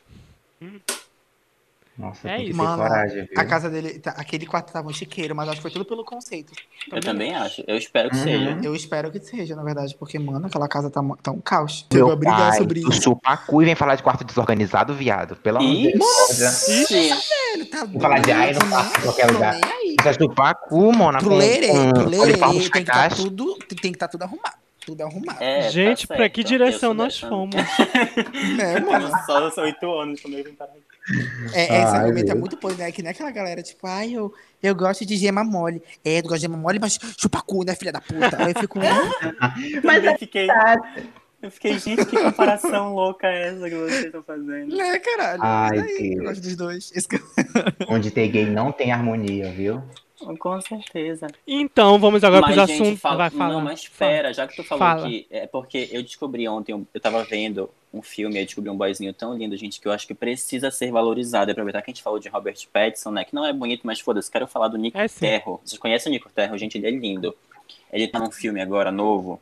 Nossa, É isso. Mano, coragem, a casa dele, tá- aquele quarto tava um chiqueiro, mas acho que foi tudo pelo conceito. Eu também acho. Eu espero que Uhum. seja. Eu espero que seja, na verdade, porque, mano, aquela casa tá, tá um caos. Meu Eu vou brigar pai, sobre isso. chupa cu e vem falar de quarto desorganizado, viado. Pelo amor de Deus. Ixi. Ele tá Vou falar de ai, não faço em qualquer lugar. nem aí. Precisa chupar cu, mona. Pro com- lerê, com pro lerê, uniforme tem que estar chacate. tudo, tem que estar tudo arrumado. Tudo arrumado. É, tá Gente, pra certo. que direção nós fomos? É, mano. Só são oito anos vim parar aqui. É, é, esse Ai, argumento é Deus. muito podre, né? Que nem aquela galera, tipo, ai, eu, eu gosto de gema mole. É, tu gosta de gema mole, mas chupa cu, né, filha da puta? Aí eu fico, Mas eu fiquei. Eu fiquei, gente, que comparação louca é essa que vocês estão fazendo? né, caralho. Ai, aí, eu Deus. gosto dos dois. Esse Onde tem gay não tem harmonia, viu? Com certeza. Então, vamos agora para os assuntos. fala- Vai falar. Não, mas espera, já que tu falou Fala. que. É porque eu descobri ontem, eu eu tava vendo um filme, eu descobri um boyzinho tão lindo, gente, que eu acho que precisa ser valorizado. E aproveitar que a gente falou de Robert Pattinson, né? Que não é bonito, mas foda-se, quero falar do Nico É. Terro. Vocês conhecem o Nico Terro? Gente, ele é lindo. Ele tá num filme agora novo.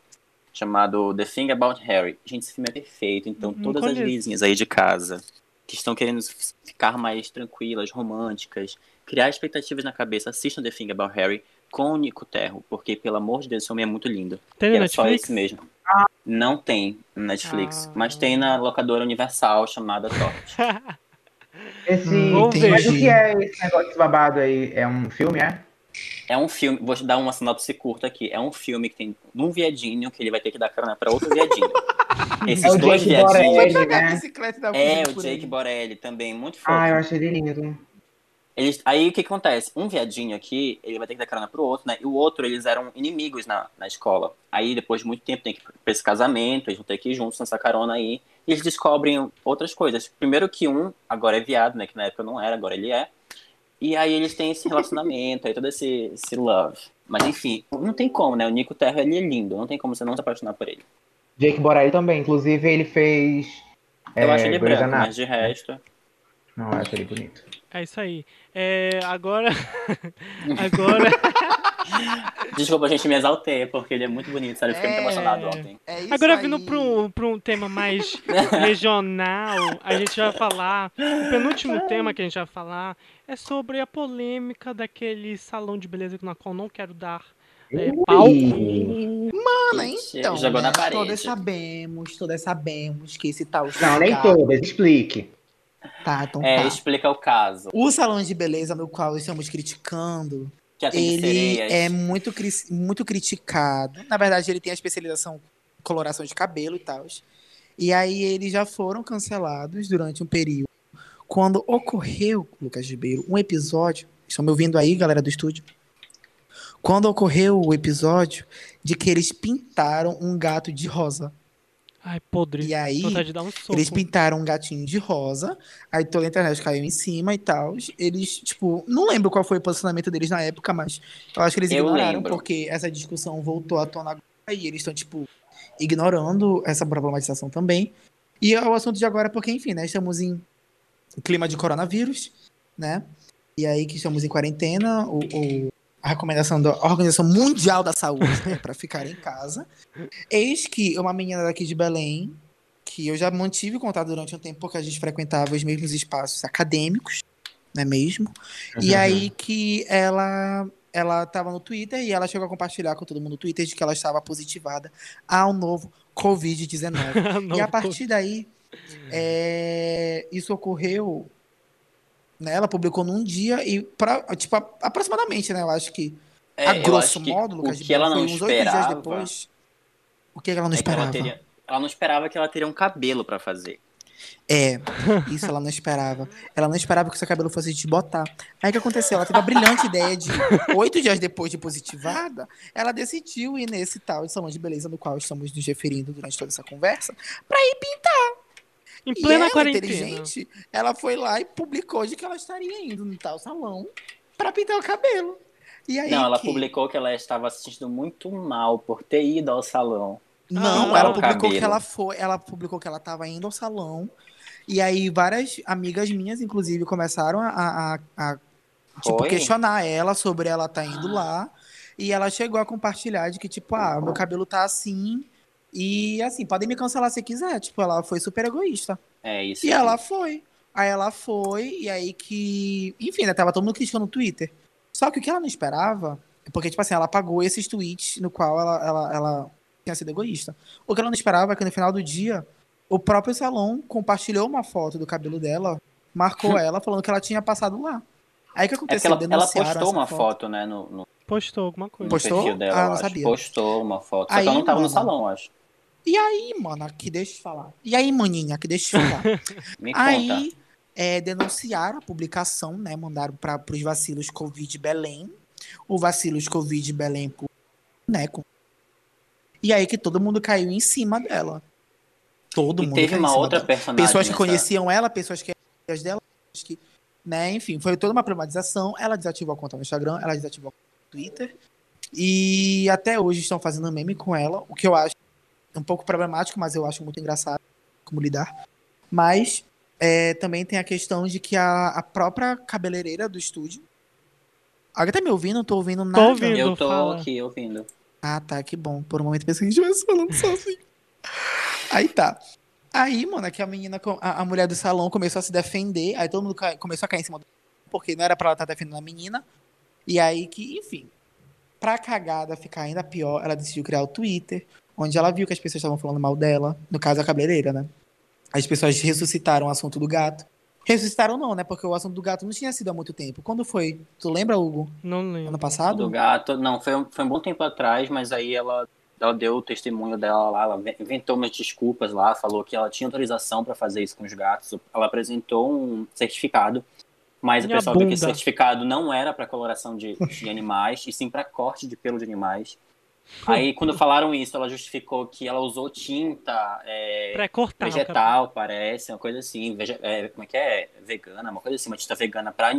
Chamado The Thing About Harry. Gente, esse filme é perfeito. Então, Não todas as conheço. vizinhas aí de casa que estão querendo ficar mais tranquilas, românticas, criar expectativas na cabeça, assistam The Thing About Harry com o Nico Terro, porque, pelo amor de Deus, esse homem é muito lindo. Tem no era só Netflix? esse mesmo. Não tem no Netflix, Ah. mas tem na locadora universal chamada Torrent. Esse. Hum. Mas o que é esse negócio babado aí? É um filme, é? É um filme, vou te dar uma sinopse curta aqui. É um filme que tem um viadinho que ele vai ter que dar carona pra outro viadinho. Esses É o dois Jake viadinhos. Borelli. Né? É, o Jake. Borelli também, muito fofo. Ah, eu achei ele lindo. Eles, aí o que acontece? Um viadinho aqui, ele vai ter que dar carona pro outro, né? E o outro, eles eram inimigos na, na escola. Aí, depois de muito tempo, tem que ir pra esse casamento, eles vão ter que ir juntos nessa carona aí. E eles descobrem outras coisas. Primeiro que um, agora é viado, né? Que na época não era, agora ele é. E aí eles têm esse relacionamento, aí todo esse, esse love. Mas enfim, não tem como, né? O Nico Terra, ele é lindo. Não tem como você não se apaixonar por ele. Jake Borelli também. Inclusive, ele fez. Eu é, acho ele branco, mas de resto... Não, eu acho ele bonito. É isso aí. É, agora. agora. Desculpa, gente, me exaltei, porque ele é muito bonito, sério. Eu fiquei muito É. emocionado ontem. É isso Agora aí. vindo para um, pra um tema mais regional, a gente vai falar. O penúltimo tema que a gente vai falar é sobre a polêmica daquele salão de beleza na qual não quero dar é, palco. Mano, Gente, então, jogou né, na parede. todas sabemos, todas sabemos que esse tal Não, nem todas. Explique. Tá, então É, tá. explica o caso. O salão de beleza no qual estamos criticando, ele é muito, cri- muito criticado. Na verdade, ele tem a especialização em coloração de cabelo e tal. E aí eles já foram cancelados durante um período. Quando ocorreu, Lucas Ribeiro, um episódio. Estão me ouvindo aí, galera do estúdio? Quando ocorreu o episódio de que eles pintaram um gato de rosa. Ai, podre. E aí, Vontade de dar um soco. Eles pintaram um gatinho de rosa, aí toda a internet caiu em cima e tal. Eles, tipo, não lembro qual foi o posicionamento deles na época, mas eu acho que eles Eu ignoraram, lembro. porque essa discussão voltou à tona agora e eles estão, tipo, ignorando essa problematização também. E é o assunto de agora, porque, enfim, né, estamos em clima de coronavírus, né? E aí que estamos em quarentena, o, o- a recomendação da Organização Mundial da Saúde é para ficar em casa. Eis que uma menina daqui de Belém, que eu já mantive contato durante um tempo, porque a gente frequentava os mesmos espaços acadêmicos, não é mesmo? E Uhum. aí que ela ela estava no Twitter e ela chegou a compartilhar com todo mundo no Twitter de que ela estava positivada ao novo Covid-19. Não, e a partir daí, é, isso ocorreu. Né, ela publicou num dia e, pra, tipo, aproximadamente, né? Eu acho que, É, a grosso modo, Lucas o que ela não esperava depois. O que ela não é que ela esperava? teria, ela não esperava que ela teria um cabelo pra fazer. É, isso ela não esperava. Ela não esperava que o seu cabelo fosse desbotar. Aí o que aconteceu? Ela teve a brilhante ideia de, oito dias depois de positivada, ela decidiu ir nesse tal de salão de beleza no qual estamos nos referindo durante toda essa conversa, pra ir pintar. Em E plena ela, quarentena. inteligente, ela foi lá e publicou de que ela estaria indo no tal salão pra pintar o cabelo. E aí não, ela que- publicou que ela estava se sentindo muito mal por ter ido ao salão. Não, Ah, ela publicou que ela foi, ela publicou que ela estava indo ao salão. E aí várias amigas minhas, inclusive, começaram a, a, a, tipo, questionar ela sobre ela tá indo lá. E ela chegou a compartilhar de que, tipo, ah, meu cabelo tá assim. E assim, podem me cancelar se quiser. Tipo, ela foi super egoísta. É isso. E aí. ela foi. Aí ela foi, e aí que. Enfim, né? Tava todo mundo criticando no Twitter. Só que o que ela não esperava é porque, tipo assim, ela apagou esses tweets no qual ela, ela, ela tinha sido egoísta. O que ela não esperava é que no final do dia, o próprio salão compartilhou uma foto do cabelo dela, marcou ela, falando que ela tinha passado lá. Aí o que É porque aconteceu? ela, ela Denunciaram postou essa uma foto, né, no, no Postou alguma coisa. Postou? perfil dela, Ah, não acho. sabia. Postou uma foto. Só Aí, que ela não tava no mano, salão, eu acho. E aí, mano, aqui deixa eu falar. E aí, maninha, aqui deixa eu falar. Me conta. Aí é, denunciaram a publicação, né? Mandaram para os vacilos Covid Belém. O vacilos Covid Belém, né? com- E aí que todo mundo caiu em cima dela. Todo E mundo teve uma outra dela. personagem. Pessoas que nessa- conheciam ela, pessoas que eram dela, que né? Enfim, foi toda uma problematização. Ela desativou a conta no Instagram, ela desativou a conta no Twitter. E até hoje estão fazendo meme com ela, o que eu acho um pouco problemático, mas eu acho muito engraçado como lidar. Mas é, também tem a questão de que a, a própria cabeleireira do estúdio. Alguém tá me ouvindo? Não tô ouvindo nada. Tô ouvindo, Eu tô fala. aqui ouvindo. Ah, tá, que bom. Por um momento pensei que a gente estivesse falando sozinho. Aí tá. Aí, mano, é que a menina, a, a mulher do salão começou a se defender. Aí todo mundo ca- começou a cair em cima do. Porque não era pra ela estar defendendo a menina. E aí que, enfim. Pra cagada ficar ainda pior, ela decidiu criar o Twitter, onde ela viu que as pessoas estavam falando mal dela. No caso, a cabeleireira, né? As pessoas ressuscitaram o assunto do gato. Ressuscitaram não, né? Porque o assunto do gato não tinha sido há muito tempo. Quando foi? Tu lembra, Hugo? Não Ano lembro. passado? Do gato, não, foi, um- foi um bom tempo atrás, mas aí ela, ela deu o testemunho dela lá, ela inventou umas desculpas lá, falou que ela tinha autorização para fazer isso com os gatos. Ela apresentou um certificado, mas o pessoal viu que esse certificado não era para coloração de, de animais, e sim para corte de pelo de animais. Aí, quando falaram isso, ela justificou que ela usou tinta é, vegetal, parece, uma coisa assim. vege- é, como é que é? Vegana, uma coisa assim, uma tinta vegana para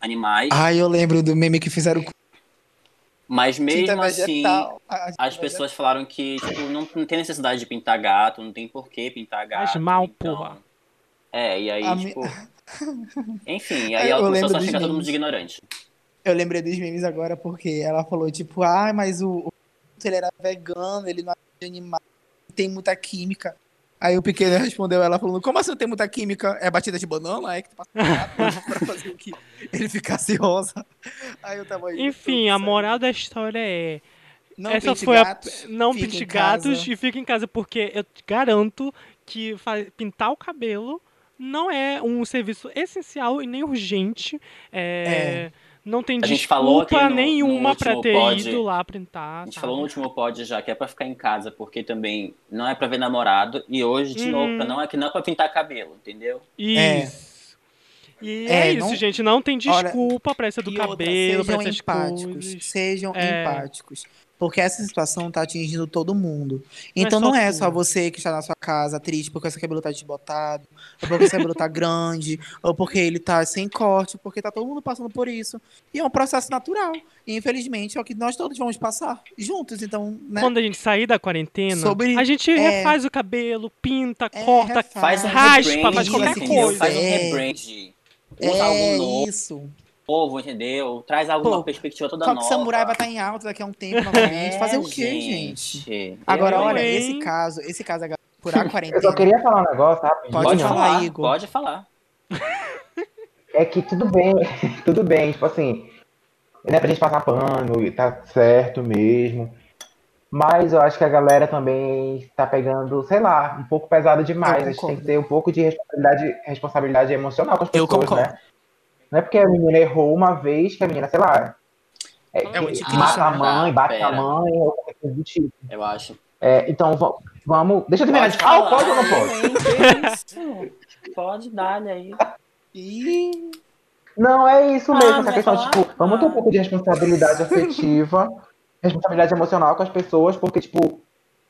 animais. Ai, eu lembro do meme que fizeram com Mas mesmo tinta assim, as pessoas falaram que tipo, não, não tem necessidade de pintar gato, não tem por que pintar gato. mal, então- porra. É, e aí, A mi- tipo. Enfim, aí Eu ela começou a dos xingar todo mundo de ignorante. Eu lembrei dos memes agora porque ela falou, tipo, ah, mas o, o ele era vegano, ele não é de animal, tem muita química. Aí o pequeno respondeu ela falando, como assim não tem muita química? É batida de banana? É que tu passa gato pra fazer o que ele ficasse rosa. Aí eu tava aí. Enfim, a moral da história é. Não essa pinte foi a- gatos, Não pinte casa. gatos e fica em casa, porque eu te garanto que pintar o cabelo não é um serviço essencial e nem urgente. É, Não tem A gente falou aqui no- nenhuma último ter pod- ido lá pintar. A gente sabe? falou no último pod já que é pra ficar em casa, porque também não é pra ver namorado. E hoje, de Uhum. novo, não é que não é pra pintar cabelo, entendeu? Isso. E é, É, isso, não- gente. Não tem Olha, desculpa pra essa do outra, cabelo, pra sejam essas empáticos, coisas. sejam É. empáticos. Porque essa situação tá atingindo todo mundo. Não é Então só não é só você que está na sua casa triste porque seu cabelo tá desbotado, ou porque seu cabelo tá grande, ou porque ele tá sem corte, porque tá todo mundo passando por isso. E é um processo natural. E infelizmente é o que nós todos vamos passar juntos. Então, né? Quando a gente sair da quarentena, Sobre- a gente é. refaz o cabelo, pinta, É, corta, refaz. Faz um raspa, faz qualquer coisa. Faz um É. rebrand. Algo É novo, isso. entendeu? Traz alguma Pô, perspectiva toda nova. Samurai vai estar em alta daqui a um tempo novamente. Fazer o quê, É, gente? Agora, Eu, olha, hein? esse caso, esse caso é por a Eu quarentena. só queria falar um negócio, rapidinho. Pode Pode falar, falar, Igor. pode falar. É que tudo bem, tudo bem, tipo assim, não é pra gente passar pano e tá certo mesmo. Mas eu acho que a galera também tá pegando, sei lá, um pouco pesado demais. Eu A gente tem que ter um pouco de responsabilidade, responsabilidade emocional com as Eu pessoas, concordo. né? Não é porque a menina errou uma vez que a menina, sei lá, é, É mata a né? mãe, bate Pera. a mãe, ou qualquer coisa do tipo. Eu acho. É, então, va- vamos. Deixa eu terminar de falar, pode ou não pode? isso? Pode dar aí. Ih, Não, é isso Ah, mesmo, não essa questão, falar? tipo, vamos ter um Ah. pouco de responsabilidade afetiva, responsabilidade emocional com as pessoas, porque, tipo,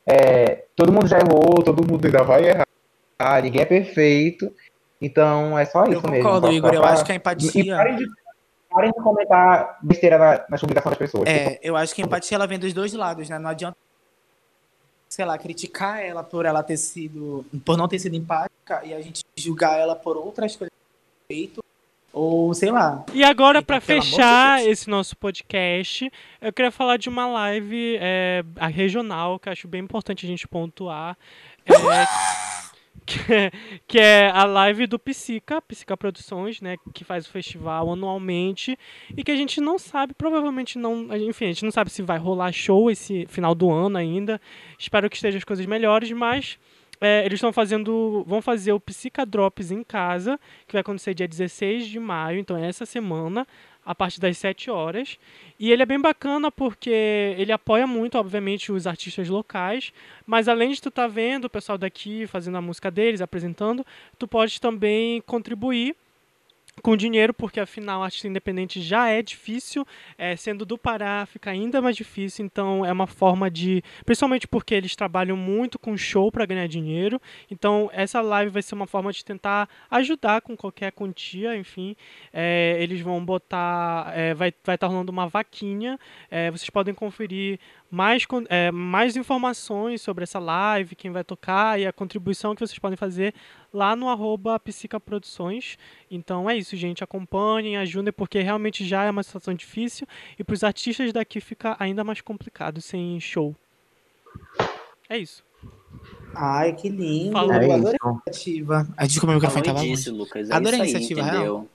é, todo mundo já errou, todo mundo ainda vai errar, ah, ninguém é perfeito, então é só isso eu mesmo. concordo, só- Igor. Eu acho que a E empatia. parem de, parem de comentar besteira na, nas publicações das pessoas. É, eu acho que a empatia ela vem dos dois lados, né? Não adianta, sei lá, criticar ela por ela ter sido, por não ter sido empática e a gente julgar ela por outras coisas que ela feito ou sei lá. E agora, de fechar Deus. esse nosso podcast, eu queria falar de uma live é, a regional, que eu acho bem importante a gente pontuar. É, que, é, que é a live do Psica, Psica Produções, né? Que faz o festival anualmente. E que a gente não sabe, provavelmente não. Enfim, a gente não sabe se vai rolar show esse final do ano ainda. Espero que estejam as coisas melhores, mas. é, eles estão fazendo. Vão fazer o Psica Drops em casa, que vai acontecer dia 16 de maio, então é essa semana, a partir das 7 horas. E ele é bem bacana porque ele apoia muito, obviamente, os artistas locais, mas além de tu estar vendo o pessoal daqui fazendo a música deles, apresentando, tu pode também contribuir com dinheiro, porque afinal artista independente já é difícil, é, sendo do Pará fica ainda mais difícil, então é uma forma de, principalmente porque eles trabalham muito com show para ganhar dinheiro, então essa live vai ser uma forma de tentar ajudar com qualquer quantia, enfim, é, eles vão botar, é, vai vai estar tá rolando uma vaquinha, é, vocês podem conferir mais, é, mais informações sobre essa live, quem vai tocar e a contribuição que vocês podem fazer lá no arroba Produções. Então é isso, gente. Acompanhem, ajudem, porque realmente já é uma situação difícil e para os artistas daqui fica ainda mais complicado sem show. É isso. Ai, que lindo. Falou. É Adorei a iniciativa. A gente como o microfone tava disso, Lucas. É Adorei a aí, iniciativa, entendeu?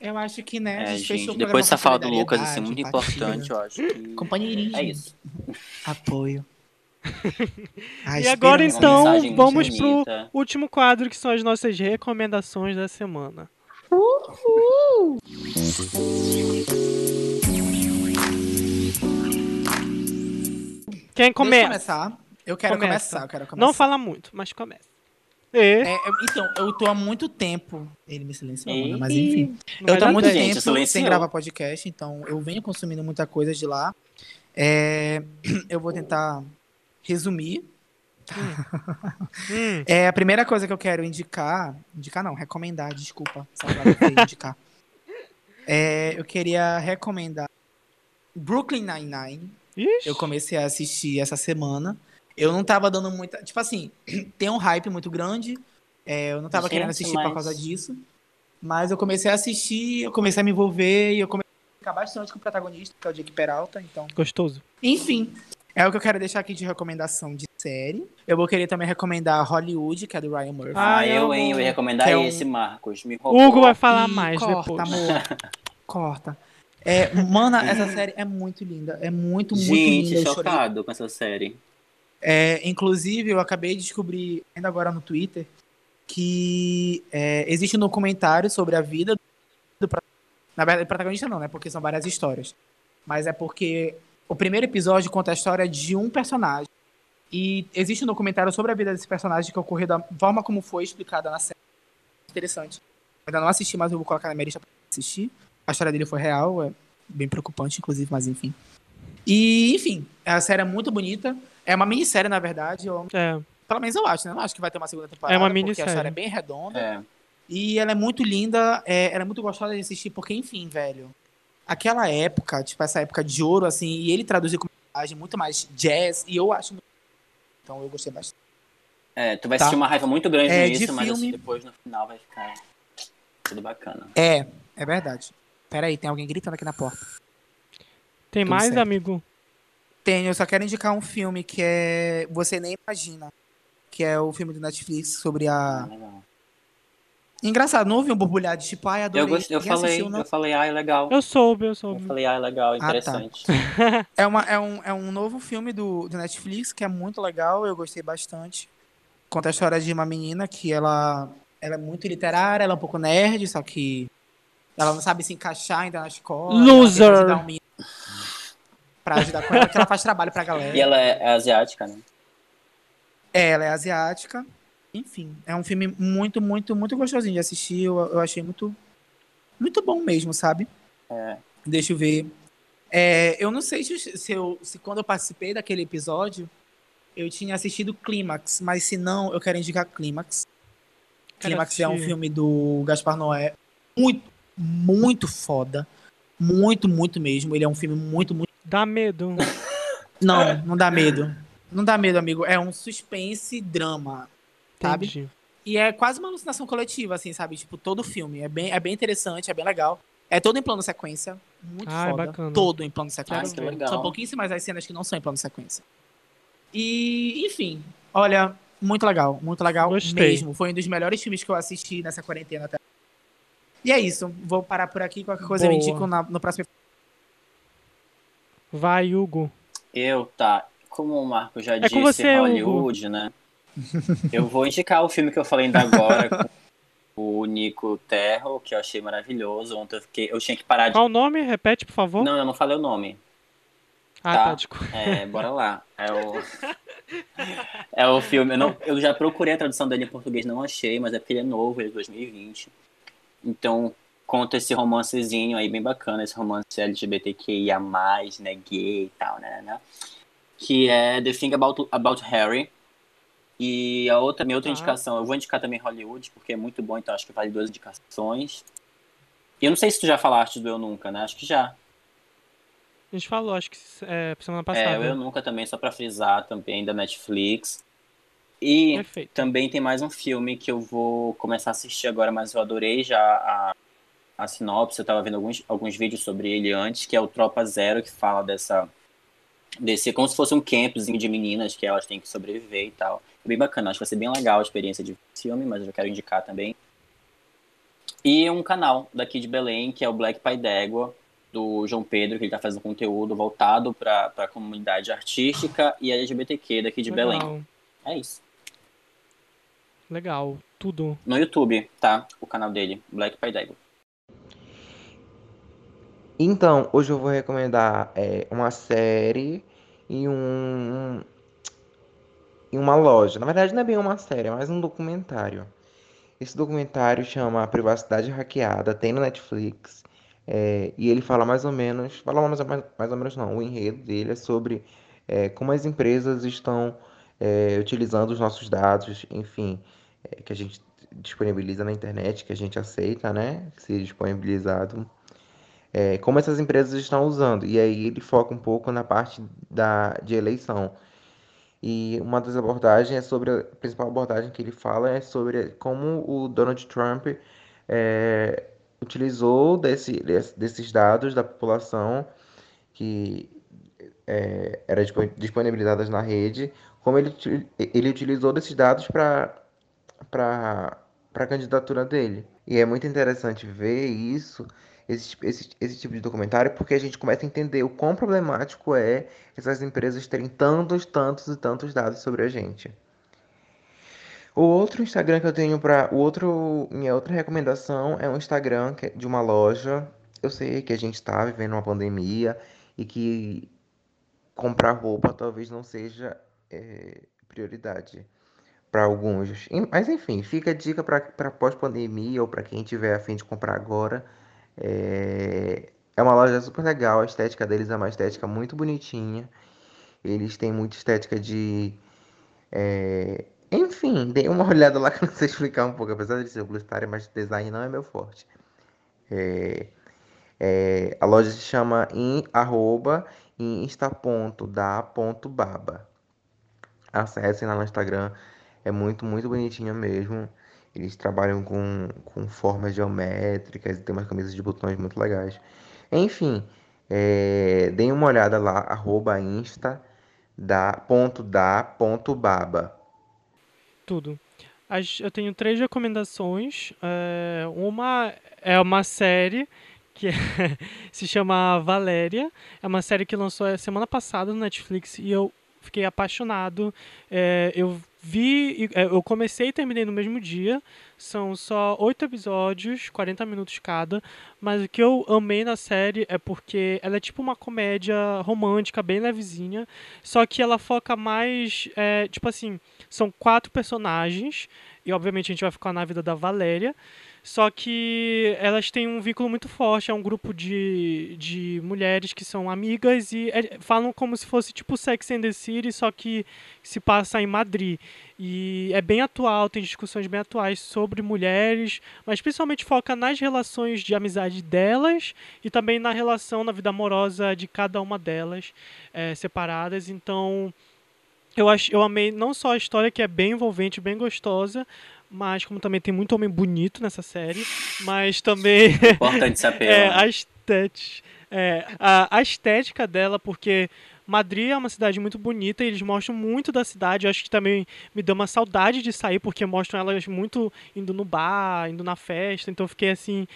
Eu acho que, né, a É, gente gente, depois dessa fala do Lucas, assim, muito empatia, importante, eu acho que Companheirismo. é isso. Apoio. Ai, E agora então vamos pro bonita. último quadro que são as nossas recomendações da semana. Quem Deixa eu começa? começar. Eu quero Começa. começar, eu quero começar. Não fala muito, mas começa. É, eu- então, eu tô há muito tempo. Ele me silenciou, mas enfim. não Eu tô há muito. Gente, tempo silenciou. sem gravar podcast, então eu venho consumindo muita coisa de lá. É, eu vou tentar resumir. Hum, É, a primeira coisa que eu quero indicar. Indicar não, recomendar, desculpa. Indicar. É, eu queria recomendar Brooklyn Nine-Nine. ixi, Eu comecei a assistir essa semana. Eu não tava dando muita. Tipo assim, tem um hype muito grande. É, eu não tava Gente, querendo assistir por mas- causa disso. Mas eu comecei a assistir, eu comecei a me envolver e eu comecei a ficar bastante com o protagonista, que é o Jake Peralta. Então, gostoso. enfim, é o que eu quero deixar aqui de recomendação de série. Eu vou querer também recomendar Hollywood, que é do Ryan Murphy. Ah, eu, hein, eu ia recomendar é um- esse, Marcos. Me roubou. Hugo vai falar Ih, mais corta, depois. amor. corta. É, mana, essa série é muito linda. É muito, muito Gente, linda. Eu chorei chocado com essa série. É, inclusive, eu acabei de descobrir, ainda agora no Twitter, que é, existe um documentário sobre a vida do Na verdade, protagonista não, né? Porque são várias histórias. Mas é porque o primeiro episódio conta a história de um personagem. E existe um documentário sobre a vida desse personagem que ocorreu da forma como foi explicada na série. Interessante. Ainda não assisti, mas eu vou colocar na minha lista pra assistir. A história dele foi real, é bem preocupante, inclusive, mas enfim. E, enfim, a série é muito bonita. É uma minissérie, na verdade. Eu, É, pelo menos eu acho, né? Eu não acho que vai ter uma segunda temporada. É uma Porque a minissérie. história é bem redonda. É. E ela é muito linda. É, ela é muito gostosa de assistir, porque, enfim, velho. Aquela época, tipo, essa época de ouro, assim, e ele traduziu com uma linguagem muito mais jazz, e eu acho muito. Então eu gostei bastante. É, tu vai Tá. sentir uma raiva muito grande É, no de mas assim, filme- depois no final vai ficar tudo bacana. É, é verdade. Pera aí, tem alguém gritando aqui na porta. tem Tudo mais, certo. amigo? Tenho, eu só quero indicar um filme que é Você Nem Imagina. Que é o filme do Netflix sobre Ah, a. legal. Engraçado, não ouvi um borbulhar de tipo, ai, adorei. Eu, gostei, eu falei, assistiu, não? eu falei, ah, é legal. Eu soube, eu Eu soube. falei, ah, é legal, tá. interessante. É, uma, é, um, é um novo filme do, do Netflix que é muito legal, eu gostei bastante. Conta a história de uma menina que ela, ela é muito literária, ela é um pouco nerd, só que ela não sabe se encaixar ainda na escola. Loser. ajudar um Pra ajudar com ela, que ela faz trabalho pra galera. E ela é, é asiática, né? É, ela é asiática. Enfim, é um filme muito, muito, muito gostosinho de assistir. Eu, eu achei muito, muito bom mesmo, sabe? É. Deixa eu ver. É, eu não sei se, se, eu, se quando eu participei daquele episódio eu tinha assistido Clímax, mas se não, eu quero indicar Clímax. Clímax é um filme do Gaspar Noé muito, muito foda. Muito, muito mesmo. Ele é um filme muito, muito. Dá medo. Não, não dá medo. Não dá medo, amigo. É um suspense drama. Sabe? Entendi. E é quase uma alucinação coletiva, assim, sabe? Tipo, todo o filme. É bem, é bem interessante, é bem legal. É todo em plano sequência. Muito Ah, é foda. bacana. Todo em plano Ah, sequência. que legal. São pouquíssimas as cenas que não são em plano sequência. E, enfim, olha, muito legal, muito legal Gostei. mesmo. Foi um dos melhores filmes que eu assisti nessa quarentena até. E é isso. Vou parar por aqui. Qualquer coisa eu Boa. indico na- no próximo Vai, Hugo. Eu, tá. Como o Marco já É disse, você, Hollywood, né? Eu vou indicar o filme que eu falei ainda agora com o Nico Terro, que eu achei maravilhoso. Ontem eu fiquei. Eu tinha que parar de. Qual o nome? Repete, por favor. Não, eu não falei o nome. ah, tá. tá, desculpa. É, bora lá. É o É o filme. Eu, não, eu já procurei a tradução dele em português, não achei, mas é porque ele é novo, ele é de 2020. Então, conta esse romancezinho aí bem bacana, esse romance LGBTQIA, né, gay e tal, né, né? Que é The Thing About, About Harry. E a outra, minha outra ah. indicação, eu vou indicar também Hollywood, porque é muito bom, então acho que vale duas indicações. E eu não sei se tu já falaste do Eu Nunca, né? Acho que já. A gente falou, acho que é, semana passada. É, Eu Nunca também, só pra frisar, também da Netflix. E Perfeito. também tem mais um filme que eu vou começar a assistir agora, mas eu adorei já a, a sinopse, eu tava vendo alguns, alguns vídeos sobre ele antes, que é o Tropa Zero, que fala dessa. Desse, como se fosse um campzinho de meninas que elas têm que sobreviver e tal. É bem bacana, acho que vai ser bem legal a experiência de filme, mas eu quero indicar também. E um canal daqui de Belém, que é o Black Pai d'Égua, do João Pedro, que ele está fazendo conteúdo voltado para a comunidade artística e LGBTQ daqui de Legal. Belém. É isso. Legal, tudo. No YouTube, tá? O canal dele, Black Pai d'Égua. Então, hoje eu vou recomendar é, uma série e um, e uma loja. Na verdade, não é bem uma série, é mais um documentário. Esse documentário chama Privacidade Hackeada, tem no Netflix. É, e ele fala mais ou menos, fala mais, mais, mais ou menos não, o enredo dele é sobre é, como as empresas estão é, utilizando os nossos dados, enfim, é, que a gente disponibiliza na internet, que a gente aceita, né, ser disponibilizado é, como essas empresas estão usando. E aí ele foca um pouco na parte da, de eleição. E uma das abordagens é sobre, a principal abordagem que ele fala é sobre como o Donald Trump é, utilizou desse, desses dados da população que é, eram disponibilizadas na rede, como ele, ele utilizou desses dados para a candidatura dele. E é muito interessante ver isso esse, esse, esse tipo de documentário, porque a gente começa a entender o quão problemático é essas empresas terem tantos, tantos e tantos dados sobre a gente. O outro Instagram que eu tenho para o outro minha outra recomendação é um Instagram é de uma loja. Eu sei que a gente está vivendo uma pandemia e que comprar roupa talvez não seja é, prioridade para alguns. Mas enfim, fica a dica para pós-pandemia ou para quem tiver a fim de comprar agora. É, é uma loja super legal, a estética deles é uma estética muito bonitinha. Eles têm muita estética de. É... Enfim, dei uma olhada lá que eu não sei explicar um pouco, apesar de ser publicitário, mas design não é meu forte. É... É... A loja se chama em arroba insta.da.baba. Acessem lá no Instagram, é muito, muito bonitinha mesmo. Eles trabalham com, com formas geométricas e tem umas camisas de botões muito legais. Enfim, é, deem uma olhada lá, arroba insta da, ponto da, ponto baba. Tudo. As, eu tenho três recomendações. É, uma é uma série que é, se chama Valéria. É uma série que lançou semana passada no Netflix e eu fiquei apaixonado. É, eu vi, é, eu comecei e terminei no mesmo dia. São só oito episódios, 40 minutos cada. Mas o que eu amei na série é porque ela é tipo uma comédia romântica, bem levezinha. Só que ela foca mais. É, tipo assim, são quatro personagens. E obviamente a gente vai ficar na vida da Valéria. Só que elas têm um vínculo muito forte, é um grupo de, de mulheres que são amigas e é, falam como se fosse tipo Sex and the City, só que se passa em Madrid. E é bem atual, tem discussões bem atuais sobre mulheres, mas principalmente foca nas relações de amizade delas e também na relação, na vida amorosa de cada uma delas, é, separadas. Então, eu, acho, eu amei não só a história, que é bem envolvente, bem gostosa, mas como também tem muito homem bonito nessa série, mas também importante saber é, a estética, é, a, a, estética dela, porque Madrid é uma cidade muito bonita e eles mostram muito da cidade. Eu acho que também me deu uma saudade de sair porque mostram elas muito indo no bar, indo na festa. Então eu fiquei assim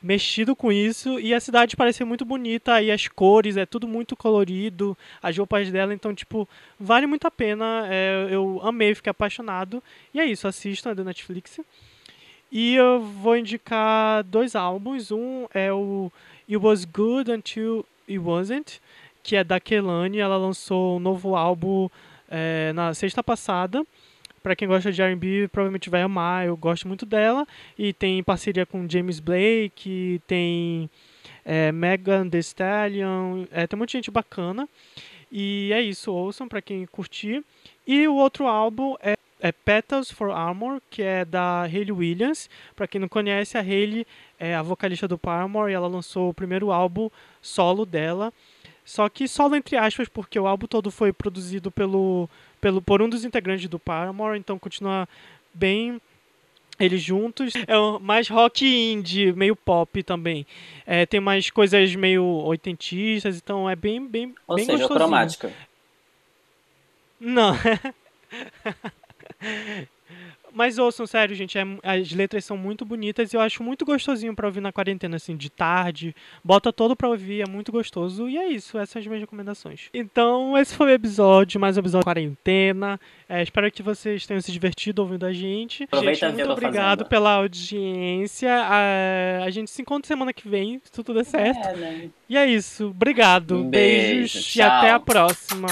mexido com isso e a cidade parece muito bonita e as cores é tudo muito colorido as roupas dela então tipo vale muito a pena é, eu amei fiquei apaixonado e é isso assistam é da Netflix e eu vou indicar dois álbuns um é o It Was Good Until It Wasn't que é da Kelani ela lançou um novo álbum é, na sexta passada. Pra quem gosta de R&B, provavelmente vai amar. Eu gosto muito dela. E tem parceria com James Blake, tem é, Megan Thee Stallion, é, tem muita gente bacana. E é isso, ouçam pra quem curtir. E o outro álbum é, é Petals for Armor, que é da Hayley Williams. Pra quem não conhece, a Hayley é a vocalista do Paramore e ela lançou o primeiro álbum solo dela. Só que solo entre aspas, porque o álbum todo foi produzido pelo, pelo, por um dos integrantes do Paramore, então continua bem eles juntos. É mais rock indie, meio pop também. É, tem mais coisas meio oitentistas, então é bem, bem, Ou bem seja, cromática. Não. Mas ouçam, sério, gente, é- as letras são muito bonitas e eu acho muito gostosinho pra ouvir na quarentena, assim, de tarde. Bota todo pra ouvir, é muito gostoso. E é isso, essas são as minhas recomendações. Então, esse foi o episódio, mais um episódio de quarentena. É, espero que vocês tenham se divertido ouvindo a gente. Aproveita gente, muito obrigado fazenda. pela audiência. A, a gente se encontra semana que vem, se tudo der certo. É, né? E é isso, obrigado. Um beijo, Beijos e tchau. até a próxima.